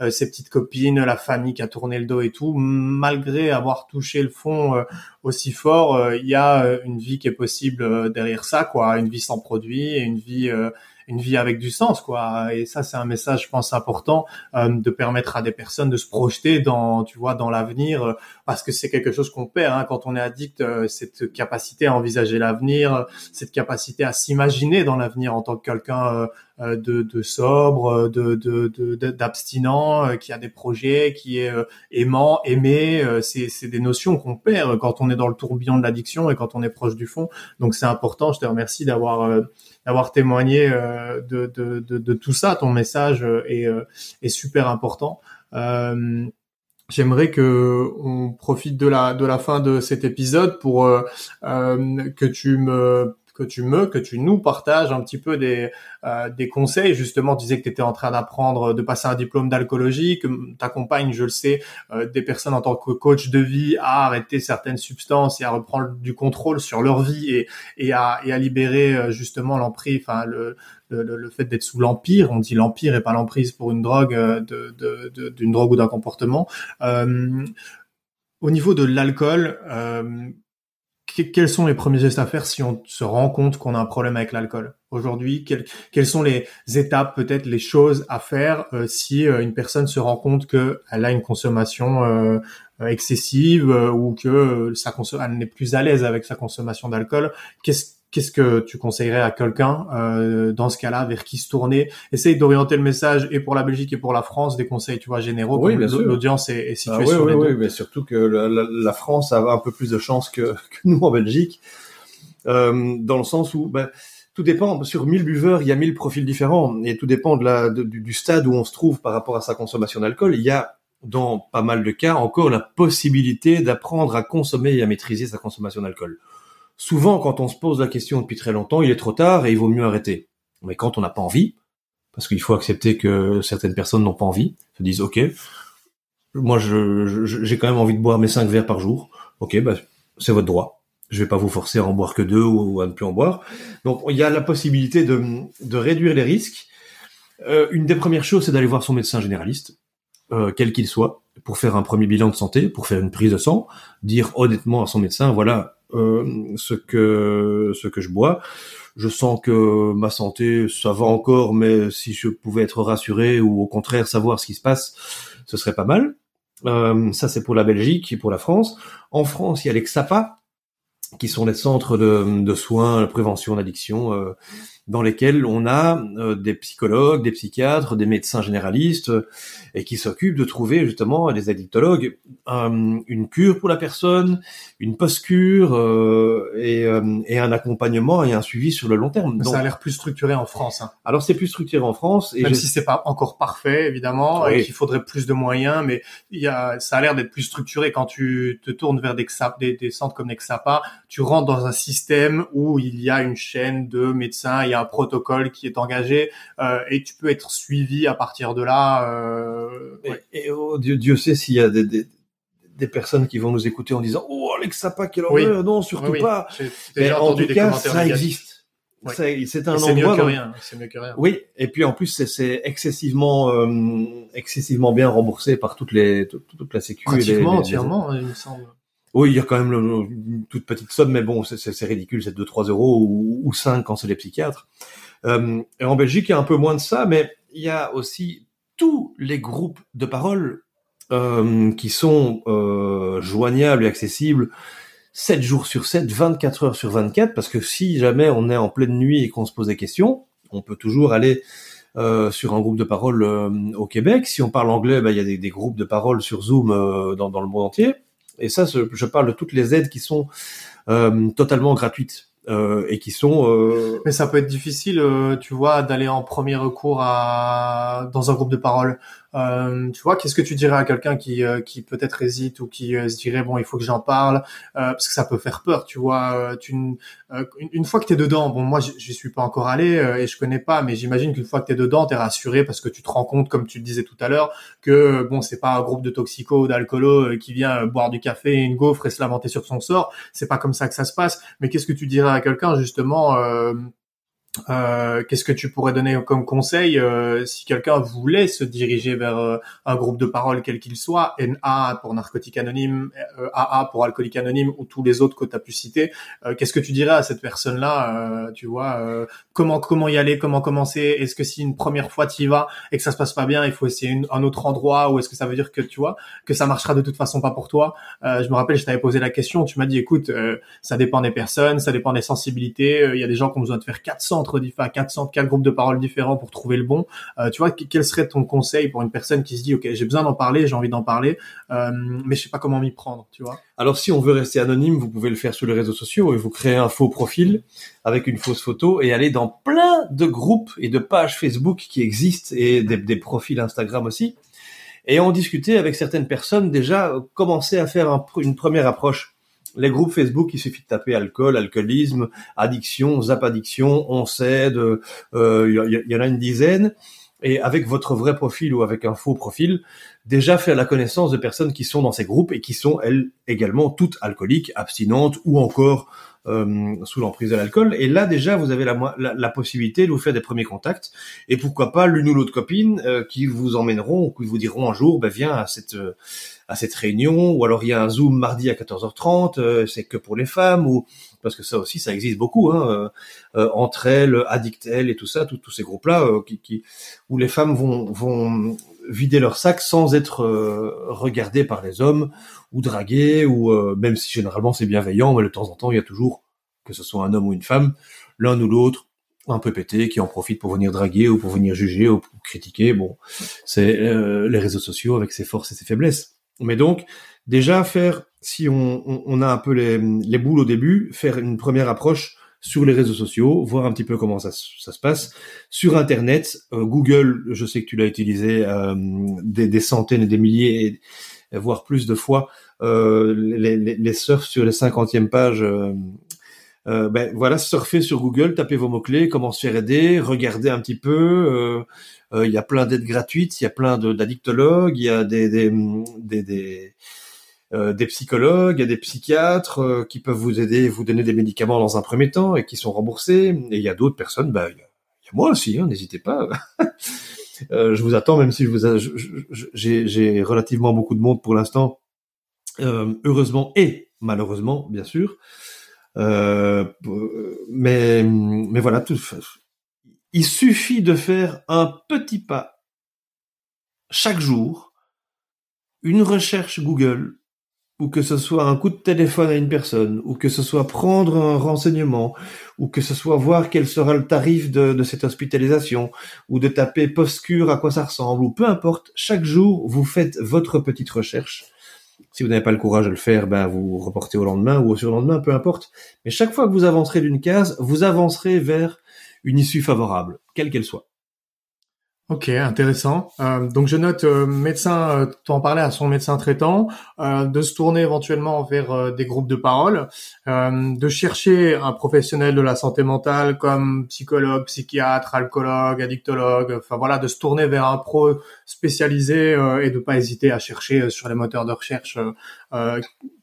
euh, ses petites copines la famille qui a tourné le dos et tout. Malgré avoir touché le fond aussi fort il y a une vie qui est possible derrière ça quoi une vie sans produit et une vie une vie avec du sens, quoi. Et ça, c'est un message, je pense, important euh, de permettre à des personnes de se projeter dans, tu vois, dans l'avenir, euh, parce que c'est quelque chose qu'on perd hein, quand on est addict. Euh, cette capacité à envisager l'avenir, cette capacité à s'imaginer dans l'avenir en tant que quelqu'un euh, de, de, sobre, de d'abstinent, de, qui a des projets, qui est aimant, aimé. c'est c'est des notions qu'on perd quand on est dans le tourbillon de l'addiction et quand on est proche du fond. Donc c'est important. Je te remercie d'avoir d'avoir témoigné euh, de, de, de, de, tout ça. Ton message euh, est, euh, est super important. J'aimerais que on profite de la de la fin de cet épisode pour que tu me que tu me, que tu nous partages un petit peu des, euh, des conseils. Justement, tu disais que tu étais en train d'apprendre, de passer un diplôme d'alcoolologie, que t'accompagnes, je le sais, euh, des personnes en tant que coach de vie à arrêter certaines substances et à reprendre du contrôle sur leur vie et, et, à, et à libérer euh, justement l'emprise, enfin le, le, le, fait d'être sous l'empire, on dit l'empire et pas l'emprise pour une drogue, de, de, de, d'une drogue ou d'un comportement. Euh, au niveau de l'alcool, euh, quels sont les premiers gestes à faire si on se rend compte qu'on a un problème avec l'alcool aujourd'hui? Quelles, sont les étapes, peut-être les choses à faire euh, si euh, une personne se rend compte qu'elle a une consommation euh, excessive ou que sa elle n'est plus à l'aise avec sa consommation d'alcool? Qu'est-ce que tu conseillerais à quelqu'un euh, dans ce cas-là, vers qui se tourner? Essaye d'orienter le message et pour la Belgique et pour la France, des conseils, tu vois, généraux. Oui, L'audience est, est, située ah, sur oui, les oui, deux. Oui, mais surtout que la, la, la, France a un peu plus de chance que, que nous en Belgique, euh, dans le sens où ben, tout dépend. Sur 1000 buveurs, il y a 1000 profils différents et tout dépend de la, de, du, du stade où on se trouve par rapport à sa consommation d'alcool. Il y a dans pas mal de cas encore la possibilité d'apprendre à consommer et à maîtriser sa consommation d'alcool souvent, quand on se pose la question depuis très longtemps, il est trop tard et il vaut mieux arrêter. Mais quand on n'a pas envie, parce qu'il faut accepter que certaines personnes n'ont pas envie, se disent ok, moi je, j'ai quand même envie de boire mes cinq verres par jour. Ok, bah, c'est votre droit. Je vais pas vous forcer à en boire que deux ou à ne plus en boire. Donc il y a la possibilité de, de réduire les risques euh, Une des premières choses, c'est d'aller voir son médecin généraliste, euh, quel qu'il soit, pour faire un premier bilan de santé, pour faire une prise de sang, dire honnêtement à son médecin, voilà ce que ce que je bois. Je sens que ma santé, ça va encore, mais si je pouvais être rassuré ou au contraire savoir ce qui se passe, ce serait pas mal. Euh, ça, c'est pour la Belgique et pour la France. En France, il y a les XAPA, qui sont les centres de, de soins, prévention d'addiction, euh, dans lesquels on a euh, des psychologues, des psychiatres, des médecins généralistes, euh, et qui s'occupent de trouver justement des addictologues une cure pour la personne, une post-cure euh, et, et, un accompagnement et un suivi sur le long terme. Donc, ça a l'air plus structuré en France. Hein. Alors c'est plus structuré en France, et même si c'est pas encore parfait évidemment, et qu'il faudrait plus de moyens, mais il y a, ça a l'air d'être plus structuré quand tu te tournes vers des, des, des centres comme Nexapa, tu rentres dans un système où il y a une chaîne de médecins, y a un protocole qui est engagé euh, et tu peux être suivi à partir de là. Euh, et, oh, Dieu, sait s'il y a des, des, des, personnes qui vont nous écouter en disant oh Alex Sapa quel horreur non surtout pas. Mais en tout cas ça existe. C'est un endroit. Mieux que rien. C'est mieux que rien. Oui, et puis en plus c'est excessivement euh, excessivement bien remboursé par toutes les toute, toute la sécu. Pratiquement entièrement, il me semble. Oui, il y a quand même une toute petite somme, mais bon, c'est ridicule, c'est 2-3 euros ou, ou 5 quand c'est les psychiatres. Euh, et en Belgique, il y a un peu moins de ça, mais il y a aussi tous les groupes de parole euh, qui sont euh, joignables et accessibles 7 jours sur 7, 24 heures sur 24, parce que si jamais on est en pleine nuit et qu'on se pose des questions, on peut toujours aller euh, sur un groupe de parole euh, au Québec. Si on parle anglais, ben, il y a des, groupes de parole sur Zoom euh, dans, le monde entier. Et ça, je parle de toutes les aides qui sont euh, totalement gratuites. Euh, et qui sont. Euh... Mais ça peut être difficile, tu vois, d'aller en premier recours à dans un groupe de parole. Euh, tu vois, qu'est-ce que tu dirais à quelqu'un qui euh, qui peut-être hésite ou qui se dirait bon, il faut que j'en parle parce que ça peut faire peur, tu vois. Tu une, fois que t'es dedans, bon, moi je suis pas encore allé et je connais pas, mais j'imagine qu'une fois que t'es dedans, t'es rassuré parce que tu te rends compte, comme tu le disais tout à l'heure, que bon, c'est pas un groupe de toxicos d'alcoolos qui vient boire du café, une gaufre et se lamenter sur son sort. C'est pas comme ça que ça se passe. Mais qu'est-ce que tu dirais à quelqu'un justement euh, euh, qu'est-ce que tu pourrais donner comme conseil euh, si quelqu'un voulait se diriger vers euh, un groupe de parole quel qu'il soit, NA pour narcotique anonyme, AA pour alcoolique anonyme ou tous les autres que tu as pu citer, qu'est-ce que tu dirais à cette personne-là Tu vois, comment comment y aller, comment commencer Est-ce que si une première fois tu y vas et que ça se passe pas bien, il faut essayer un autre endroit ou est-ce que ça veut dire que tu vois que ça marchera de toute façon pas pour toi? Je me rappelle, je t'avais posé la question, tu m'as dit écoute, ça dépend des personnes, ça dépend des sensibilités. Il y a des gens qui ont besoin de faire 400 à 400, quatre groupes de paroles différents pour trouver le bon. Euh, tu vois, quel serait ton conseil pour une personne qui se dit, ok, j'ai besoin d'en parler, j'ai envie d'en parler, euh, mais je sais pas comment m'y prendre, tu vois? Alors, si on veut rester anonyme, vous pouvez le faire sur les réseaux sociaux et vous créez un faux profil avec une fausse photo et aller dans plein de groupes et de pages Facebook qui existent et des profils Instagram aussi. Et en discuter avec certaines personnes déjà commencer à faire une première approche les groupes Facebook, il suffit de taper alcool, alcoolisme, addiction, zap addiction, on s'aide, il euh, y, en a une dizaine. Et avec votre vrai profil ou avec un faux profil, déjà faire la connaissance de personnes qui sont dans ces groupes et qui sont elles également toutes alcooliques, abstinentes ou encore euh, sous l'emprise de l'alcool. Et là déjà, vous avez la, la, possibilité de vous faire des premiers contacts et pourquoi pas l'une ou l'autre copine euh, qui vous emmèneront ou qui vous diront un jour, ben viens à cette à cette réunion, ou alors il y a un Zoom mardi à 14h30, euh, c'est que pour les femmes, ou parce que ça aussi, ça existe beaucoup, hein, euh, euh, entre elles, Addictel et tout ça, tous ces groupes-là, qui, qui, où les femmes vont, vont vider leur sac sans être regardées par les hommes, ou draguées, ou même si généralement c'est bienveillant, mais de temps en temps, il y a toujours, que ce soit un homme ou une femme, l'un ou l'autre, un peu pété qui en profite pour venir draguer ou pour venir juger ou pour critiquer. Bon, c'est les réseaux sociaux avec ses forces et ses faiblesses. Mais donc, déjà faire, si on, on, a un peu les, les, boules au début, faire une première approche sur les réseaux sociaux, voir un petit peu comment ça, ça se passe. Sur Internet, euh, Google, je sais que tu l'as utilisé euh, des, des, centaines et des milliers, voire plus de fois, euh, les, les, les surfs sur les cinquantièmes pages. Ben voilà, surfer sur Google, tapez vos mots-clés, comment se faire aider, regardez un petit peu, il y a plein d'aides gratuites, il y a plein d'addictologues, il y a des des des, des, des psychologues, il y a des psychiatres euh, qui peuvent vous aider, vous donner des médicaments dans un premier temps et qui sont remboursés. Et il y a d'autres personnes, bah, il moi aussi, hein, n'hésitez pas. je vous attends, même si je vous j'ai relativement beaucoup de monde pour l'instant, heureusement et malheureusement, bien sûr. mais mais voilà, tout, il suffit de faire un petit pas chaque jour, une recherche Google, ou que ce soit un coup de téléphone à une personne, ou que ce soit prendre un renseignement, ou que ce soit voir quel sera le tarif de, cette hospitalisation, ou de taper post-cure à quoi ça ressemble, ou peu importe, chaque jour, vous faites votre petite recherche. Si vous n'avez pas le courage de le faire, ben vous reportez au lendemain ou au surlendemain, peu importe. Mais chaque fois que vous avancerez d'une case, vous avancerez vers une issue favorable, quelle qu'elle soit. Ok, intéressant. Euh, donc je note euh, médecin, euh, tu en parlais à son médecin traitant, euh, de se tourner éventuellement vers euh, des groupes de parole, de chercher un professionnel de la santé mentale comme psychologue, psychiatre, alcoologue, addictologue, enfin voilà, de se tourner vers un pro spécialisé et de pas hésiter à chercher sur les moteurs de recherche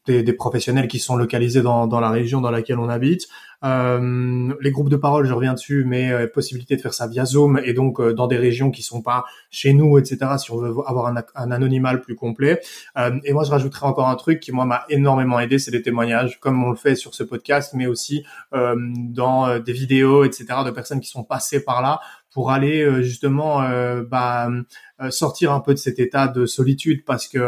des, des, professionnels qui sont localisés dans, dans la région dans laquelle on habite. Euh, les groupes de parole, je reviens dessus, mais euh, possibilité de faire ça via Zoom et donc euh, dans des régions qui sont pas chez nous, etc. Si on veut avoir un, un anonymat plus complet. Euh, et moi, je rajouterais encore un truc qui moi m'a énormément aidé, c'est les témoignages, comme on le fait sur ce podcast, mais aussi dans des vidéos, etc. de personnes qui sont passées par là pour aller euh, justement euh, bah, euh, sortir un peu de cet état de solitude parce que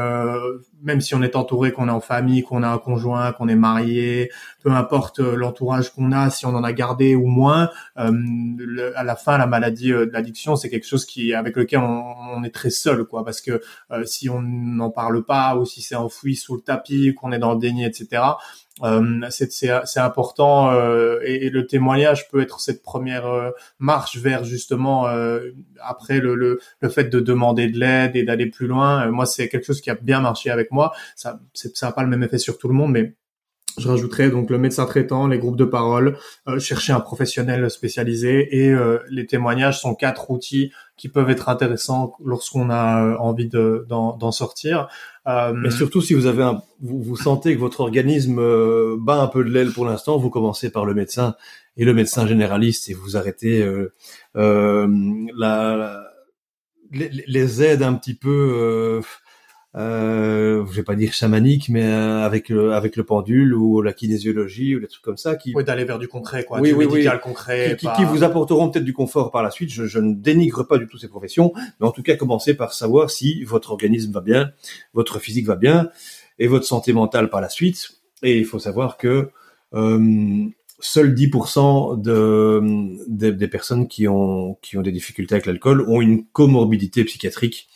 même si on est entouré, qu'on est en famille, qu'on a un conjoint, qu'on est marié, peu importe l'entourage qu'on a, si on en a gardé ou moins, à la fin, la maladie de l'addiction, c'est quelque chose qui avec lequel on, est très seul, quoi, parce que si on n'en parle pas ou si c'est enfoui sous le tapis, qu'on est dans le déni, etc. Euh, c'est important euh, et, le témoignage peut être cette première euh, marche vers justement après le, le, le, fait de demander de l'aide et d'aller plus loin. moi, c'est quelque chose qui a bien marché avec moi. Ça ça n'a pas le même effet sur tout le monde, mais je rajouterais donc le médecin traitant, les groupes de parole, chercher un professionnel spécialisé et les témoignages sont quatre outils qui peuvent être intéressants lorsqu'on a envie d'en sortir. Euh, Mais surtout si vous avez un, vous, vous sentez que votre organisme euh, bat un peu de l'aile pour l'instant, vous commencez par le médecin et le médecin généraliste et vous arrêtez euh, euh la, les, les, aides un petit peu euh, je vais pas dire chamanique, mais euh, avec le avec le pendule ou la kinésiologie ou des trucs comme ça qui oui d'aller vers du concret quoi, oui, du oui, médical concret, qui, qui, vous apporteront peut-être du confort par la suite. Je, je, ne dénigre pas du tout ces professions, mais en tout cas commencez par savoir si votre organisme va bien, votre physique va bien et votre santé mentale par la suite. Et il faut savoir que euh, seuls 10% de, des personnes qui ont qui ont des difficultés avec l'alcool ont une comorbidité psychiatrique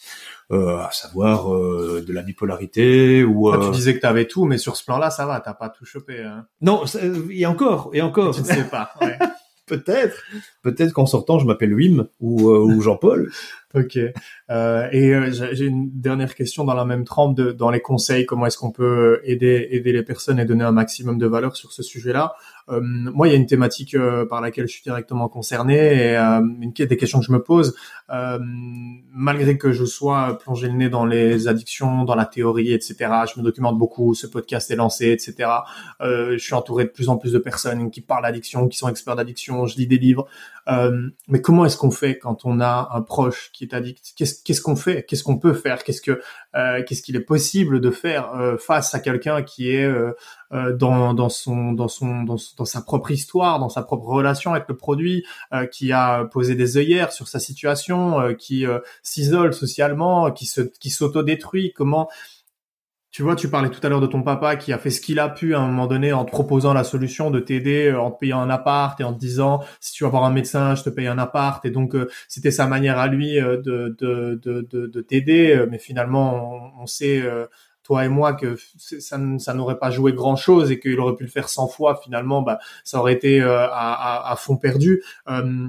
euh, à savoir euh, de la bipolarité ou. Ah, tu euh, disais que tu avais tout, mais sur ce plan-là, ça va, t'as pas tout chopé. Hein. Non, il y a encore, et encore. Tu ne sais pas. Ouais. peut-être, peut-être qu'en sortant, je m'appelle Wim ou, ou Jean-Paul. ok. Euh, et j'ai une dernière question dans la même trempe de, dans les conseils. Comment est-ce qu'on peut aider aider les personnes et donner un maximum de valeur sur ce sujet-là euh, moi, il y a une thématique euh, par laquelle je suis directement concerné et euh, une des questions que je me pose, malgré que je sois plongé le nez dans les addictions, dans la théorie, etc. Je me documente beaucoup, ce podcast est lancé, etc. je suis entouré de plus en plus de personnes qui parlent d'addiction, qui sont experts d'addiction. Je lis des livres. Mais comment est-ce qu'on fait quand on a un proche qui est addict? Qu'est-ce qu'on fait? Qu'est-ce qu'on peut faire? Qu'est-ce que qu'est-ce qu'il est possible de faire face à quelqu'un qui est euh, dans, dans, son, dans, son, dans, sa propre histoire, dans sa propre relation avec le produit, euh, qui a posé des œillères sur sa situation, euh, qui s'isole socialement, qui se, qui s'autodétruit? Comment tu vois, tu parlais tout à l'heure de ton papa qui a fait ce qu'il a pu à un moment donné en te proposant la solution de t'aider, en te payant un appart et en te disant si tu vas voir un médecin, je te paye un appart. Et donc c'était sa manière à lui de, de, de, de, de t'aider. Mais finalement, on, sait toi et moi que ça, ça n'aurait pas joué grand chose et qu'il aurait pu le faire 100 fois finalement bah ça aurait été euh, à, à, fond perdu euh,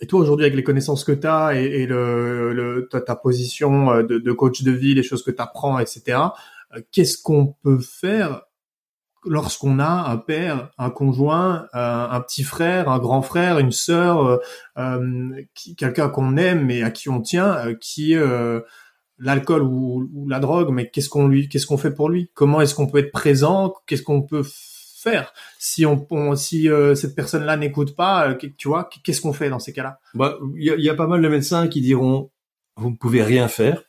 et toi aujourd'hui avec les connaissances que tu as et, et le, le ta, ta, position euh, de, de, coach de vie les choses que tu apprends etc qu'est-ce qu'on peut faire lorsqu'on a un père, un conjoint, un, petit frère, un grand frère, une sœur, euh, quelqu'un qu'on aime et à qui on tient, qui euh, l'alcool ou, la drogue, mais qu'est-ce qu'on lui, qu'est-ce qu'on fait pour lui? Comment est-ce qu'on peut être présent? Qu'est-ce qu'on peut faire? Si euh, cette personne-là n'écoute pas euh, tu vois qu'est-ce qu'on fait dans ces cas-là? Bah il y a, pas mal de médecins qui diront vous ne pouvez rien faire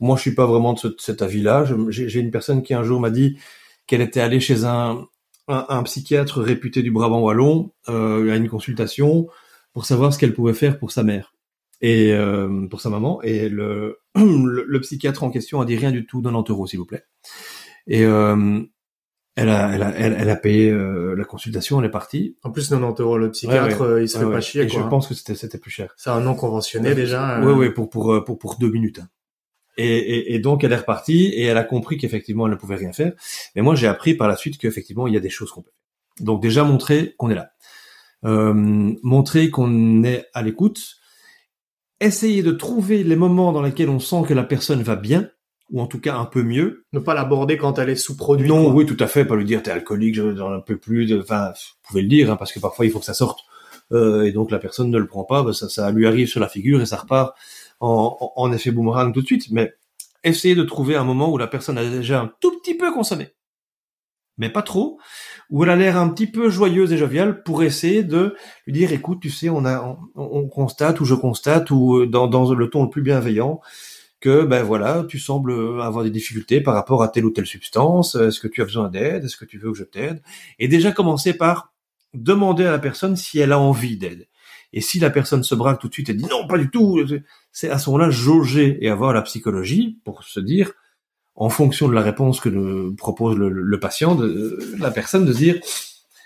moi je suis pas vraiment de, cet avis-là j'ai une personne qui un jour m'a dit qu'elle était allée chez un, un, psychiatre réputé du Brabant wallon euh, à une consultation pour savoir ce qu'elle pouvait faire pour sa mère et euh, pour sa maman et le, le, psychiatre en question a dit rien du tout 90 euros s'il vous plaît et euh, elle a, elle a, elle, a payé euh, la consultation, elle est partie. En plus, 90 euros, le psychiatre, euh, il se fait pas chier. Et je pense que c'était, c'était plus cher. C'est un non conventionné déjà. Oui, oui, pour, pour, pour, pour deux minutes. Hein. Et, et, et, donc, elle est repartie et elle a compris qu'effectivement, elle ne pouvait rien faire. Mais moi, j'ai appris par la suite qu'effectivement, il y a des choses qu'on peut faire. Donc, déjà, montrer qu'on est là. Euh, montrer qu'on est à l'écoute. Essayer de trouver les moments dans lesquels on sent que la personne va bien ou en tout cas un peu mieux. Ne pas l'aborder quand elle est sous-produit. Non, oui, tout à fait. Pas lui dire t'es alcoolique, j'en un peu plus. Enfin, vous pouvez le dire, hein, parce que parfois il faut que ça sorte. Euh, et donc la personne ne le prend pas, bah, ça, ça lui arrive sur la figure et ça repart en, en, effet boomerang tout de suite. Mais essayez de trouver un moment où la personne a déjà un tout petit peu consommé, mais pas trop, où elle a l'air un petit peu joyeuse et joviale pour essayer de lui dire écoute, tu sais, on a, on, constate ou je constate ou dans, dans le ton le plus bienveillant que ben voilà, tu sembles avoir des difficultés par rapport à telle ou telle substance, est-ce que tu as besoin d'aide, est-ce que tu veux que je t'aide? Et déjà commencer par demander à la personne si elle a envie d'aide. Et si la personne se braque tout de suite et dit non, pas du tout, c'est à ce moment-là jauger et avoir la psychologie pour se dire, en fonction de la réponse que propose le, patient, de, la personne de dire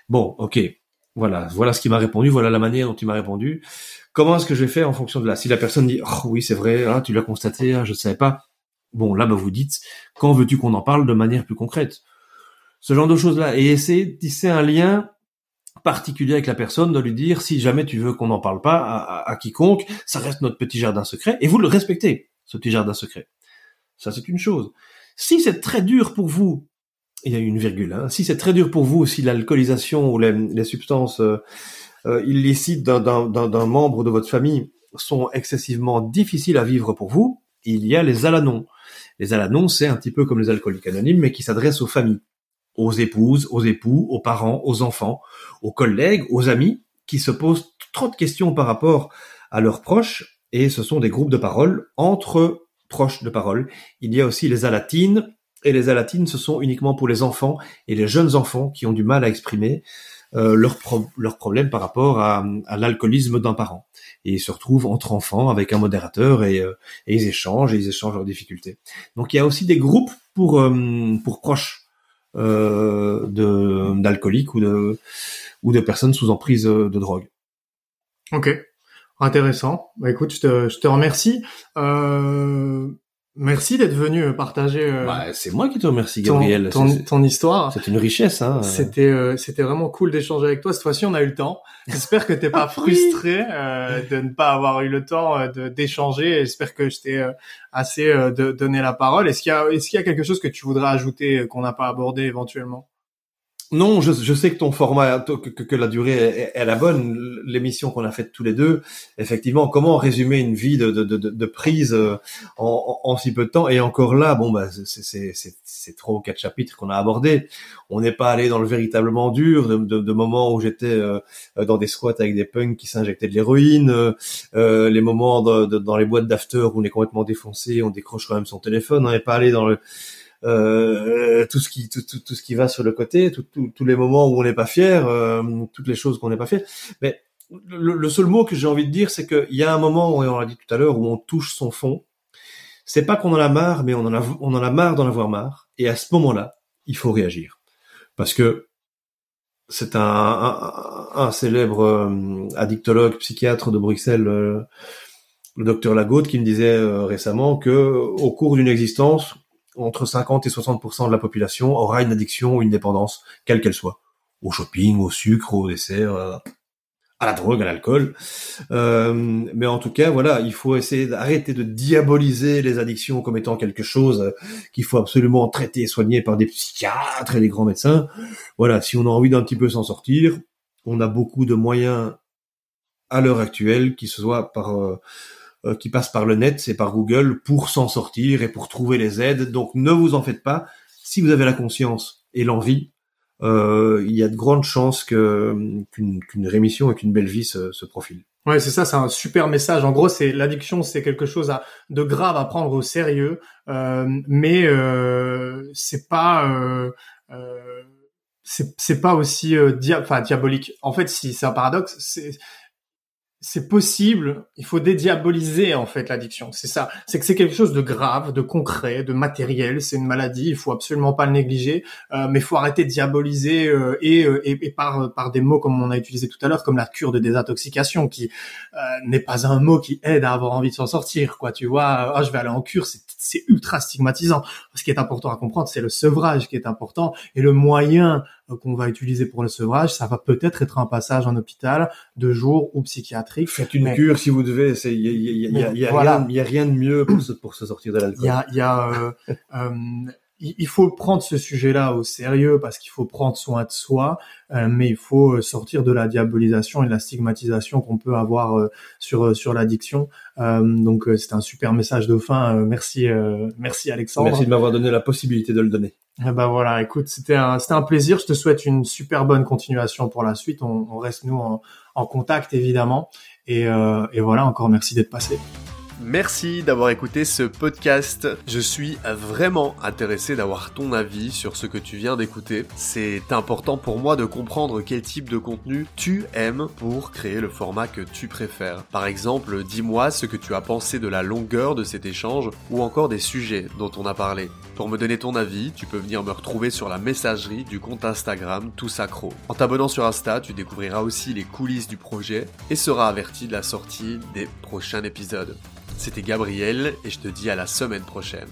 bon, ok, voilà, voilà ce qu'il m'a répondu, voilà la manière dont il m'a répondu. Comment est-ce que je vais faire en fonction de là? Si la personne dit oh, oui c'est vrai, hein, tu l'as constaté, hein, je ne savais pas. Bon là bah, vous dites quand veux-tu qu'on en parle de manière plus concrète? Ce genre de choses là et essayer de tisser un lien particulier avec la personne, de lui dire si jamais tu veux qu'on n'en parle pas à, quiconque, ça reste notre petit jardin secret et vous le respectez ce petit jardin secret. Ça c'est une chose. Si c'est très dur pour vous, il y a une virgule. Hein, si c'est très dur pour vous, si l'alcoolisation ou les, substances euh, euh, illicites d'un membre de votre famille sont excessivement difficiles à vivre pour vous, il y a les alanons. Les alanons, c'est un petit peu comme les alcooliques anonymes, mais qui s'adressent aux familles, aux épouses, aux époux, aux parents, aux enfants, aux collègues, aux amis, qui se posent trop de questions par rapport à leurs proches, et ce sont des groupes de parole entre proches de parole. Il y a aussi les alatines, et les alatines, ce sont uniquement pour les enfants et les jeunes enfants qui ont du mal à exprimer euh, leurs leur problèmes par rapport à, à l'alcoolisme d'un parent. Et ils se retrouvent entre enfants avec un modérateur et, euh, et, ils échangent et ils échangent leurs difficultés. Donc il y a aussi des groupes pour euh, pour proches euh, d'alcooliques ou de ou de personnes sous emprise de drogue. Ok, intéressant. Bah écoute, je te, je te remercie. Euh, Merci d'être venu euh, partager. Euh, bah, c'est moi qui te remercie, Gabriel. Ton, ton, histoire. C'est une richesse. Hein. C'était euh, c'était vraiment cool d'échanger avec toi. Cette fois-ci, on a eu le temps. J'espère que t'es pas frustré de ne pas avoir eu le temps de d'échanger. J'espère que je t'ai assez de, donné la parole. Est-ce qu'il y a est-ce qu'il y a quelque chose que tu voudrais ajouter qu'on n'a pas abordé éventuellement? Non, je, je, sais que ton format, que, que la durée est, la bonne. L'émission qu'on a faite tous les deux, effectivement, comment résumer une vie de, prise euh, en, si peu de temps? Et encore là, bon, bah, c'est trois ou quatre chapitres qu'on a abordés. On n'est pas allé dans le véritablement dur, de, de, moments où j'étais euh, dans des squats avec des punks qui s'injectaient de l'héroïne, euh, les moments dans les boîtes d'after où on est complètement défoncé, on décroche quand même son téléphone. On n'est pas allé dans le euh, tout ce qui tout, tout, tout, ce qui va sur le côté, tous les moments où on n'est pas fier, euh, toutes les choses qu'on n'est pas fier. Mais le, le, seul mot que j'ai envie de dire, c'est qu'il y a un moment, et on l'a dit tout à l'heure, où on touche son fond. C'est pas qu'on en a marre, mais on en a on en a marre d'en avoir marre. Et à ce moment-là, il faut réagir, parce que c'est un, un, un, célèbre euh, addictologue, psychiatre de Bruxelles, euh, le docteur Lagaude, qui me disait récemment que au cours d'une existence, entre 50 et 60% de la population aura une addiction ou une dépendance, quelle qu'elle soit, au shopping, au sucre, au dessert, euh, à la drogue, à l'alcool. Euh, mais en tout cas, voilà, il faut essayer d'arrêter de diaboliser les addictions comme étant quelque chose qu'il faut absolument traiter et soigner par des psychiatres et des grands médecins. Voilà, si on a envie d'un petit peu s'en sortir, on a beaucoup de moyens à l'heure actuelle, qui se soit par euh, euh, qui passe par le net, c'est par Google, pour s'en sortir et pour trouver les aides. Donc ne vous en faites pas. Si vous avez la conscience et l'envie, euh, il y a de grandes chances que qu'une rémission et qu'une belle vie se, se profile. Ouais, c'est ça, c'est un super message. En gros, c'est l'addiction, c'est quelque chose à, de grave à prendre au sérieux, euh, mais euh, c'est pas euh, euh c'est pas aussi euh, enfin diabolique. En fait, si c'est un paradoxe, c'est c'est possible, il faut dédiaboliser en fait l'addiction. C'est ça, c'est que c'est quelque chose de grave, de concret, de matériel. C'est une maladie, il faut absolument pas le négliger, euh, mais il faut arrêter de diaboliser euh, et, euh, et, par par des mots comme on a utilisé tout à l'heure, comme la cure de désintoxication, qui euh, n'est pas un mot qui aide à avoir envie de s'en sortir. Quoi, tu vois, ah, je vais aller en cure, c'est ultra stigmatisant. Ce qui est important à comprendre, c'est le sevrage qui est important et le moyen qu'on va utiliser pour le sevrage, ça va peut-être être un passage en hôpital de jour ou psychiatrique. Faites une cure si vous devez. Il y a, y, a, y, a, rien, y a rien de mieux pour se, pour se sortir de l'alcool. Il y a, y a euh, euh, il faut prendre ce sujet-là au sérieux parce qu'il faut prendre soin de soi, euh, mais il faut sortir de la diabolisation et de la stigmatisation qu'on peut avoir euh, sur sur l'addiction. Euh, donc c'est un super message de fin. merci, merci Alexandre. Merci de m'avoir donné la possibilité de le donner. Eh ben voilà, écoute, c'était un, plaisir. Je te souhaite une super bonne continuation pour la suite. On, reste nous en, contact évidemment. Euh, et voilà, encore merci d'être passé. Merci d'avoir écouté ce podcast. Je suis vraiment intéressé d'avoir ton avis sur ce que tu viens d'écouter. C'est important pour moi de comprendre quel type de contenu tu aimes pour créer le format que tu préfères. Par exemple, dis-moi ce que tu as pensé de la longueur de cet échange ou encore des sujets dont on a parlé. Pour me donner ton avis, tu peux venir me retrouver sur la messagerie du compte Instagram Tout Sacro. En t'abonnant sur Insta, tu découvriras aussi les coulisses du projet et seras averti de la sortie des prochains épisodes. C'était Gabriel et je te dis à la semaine prochaine.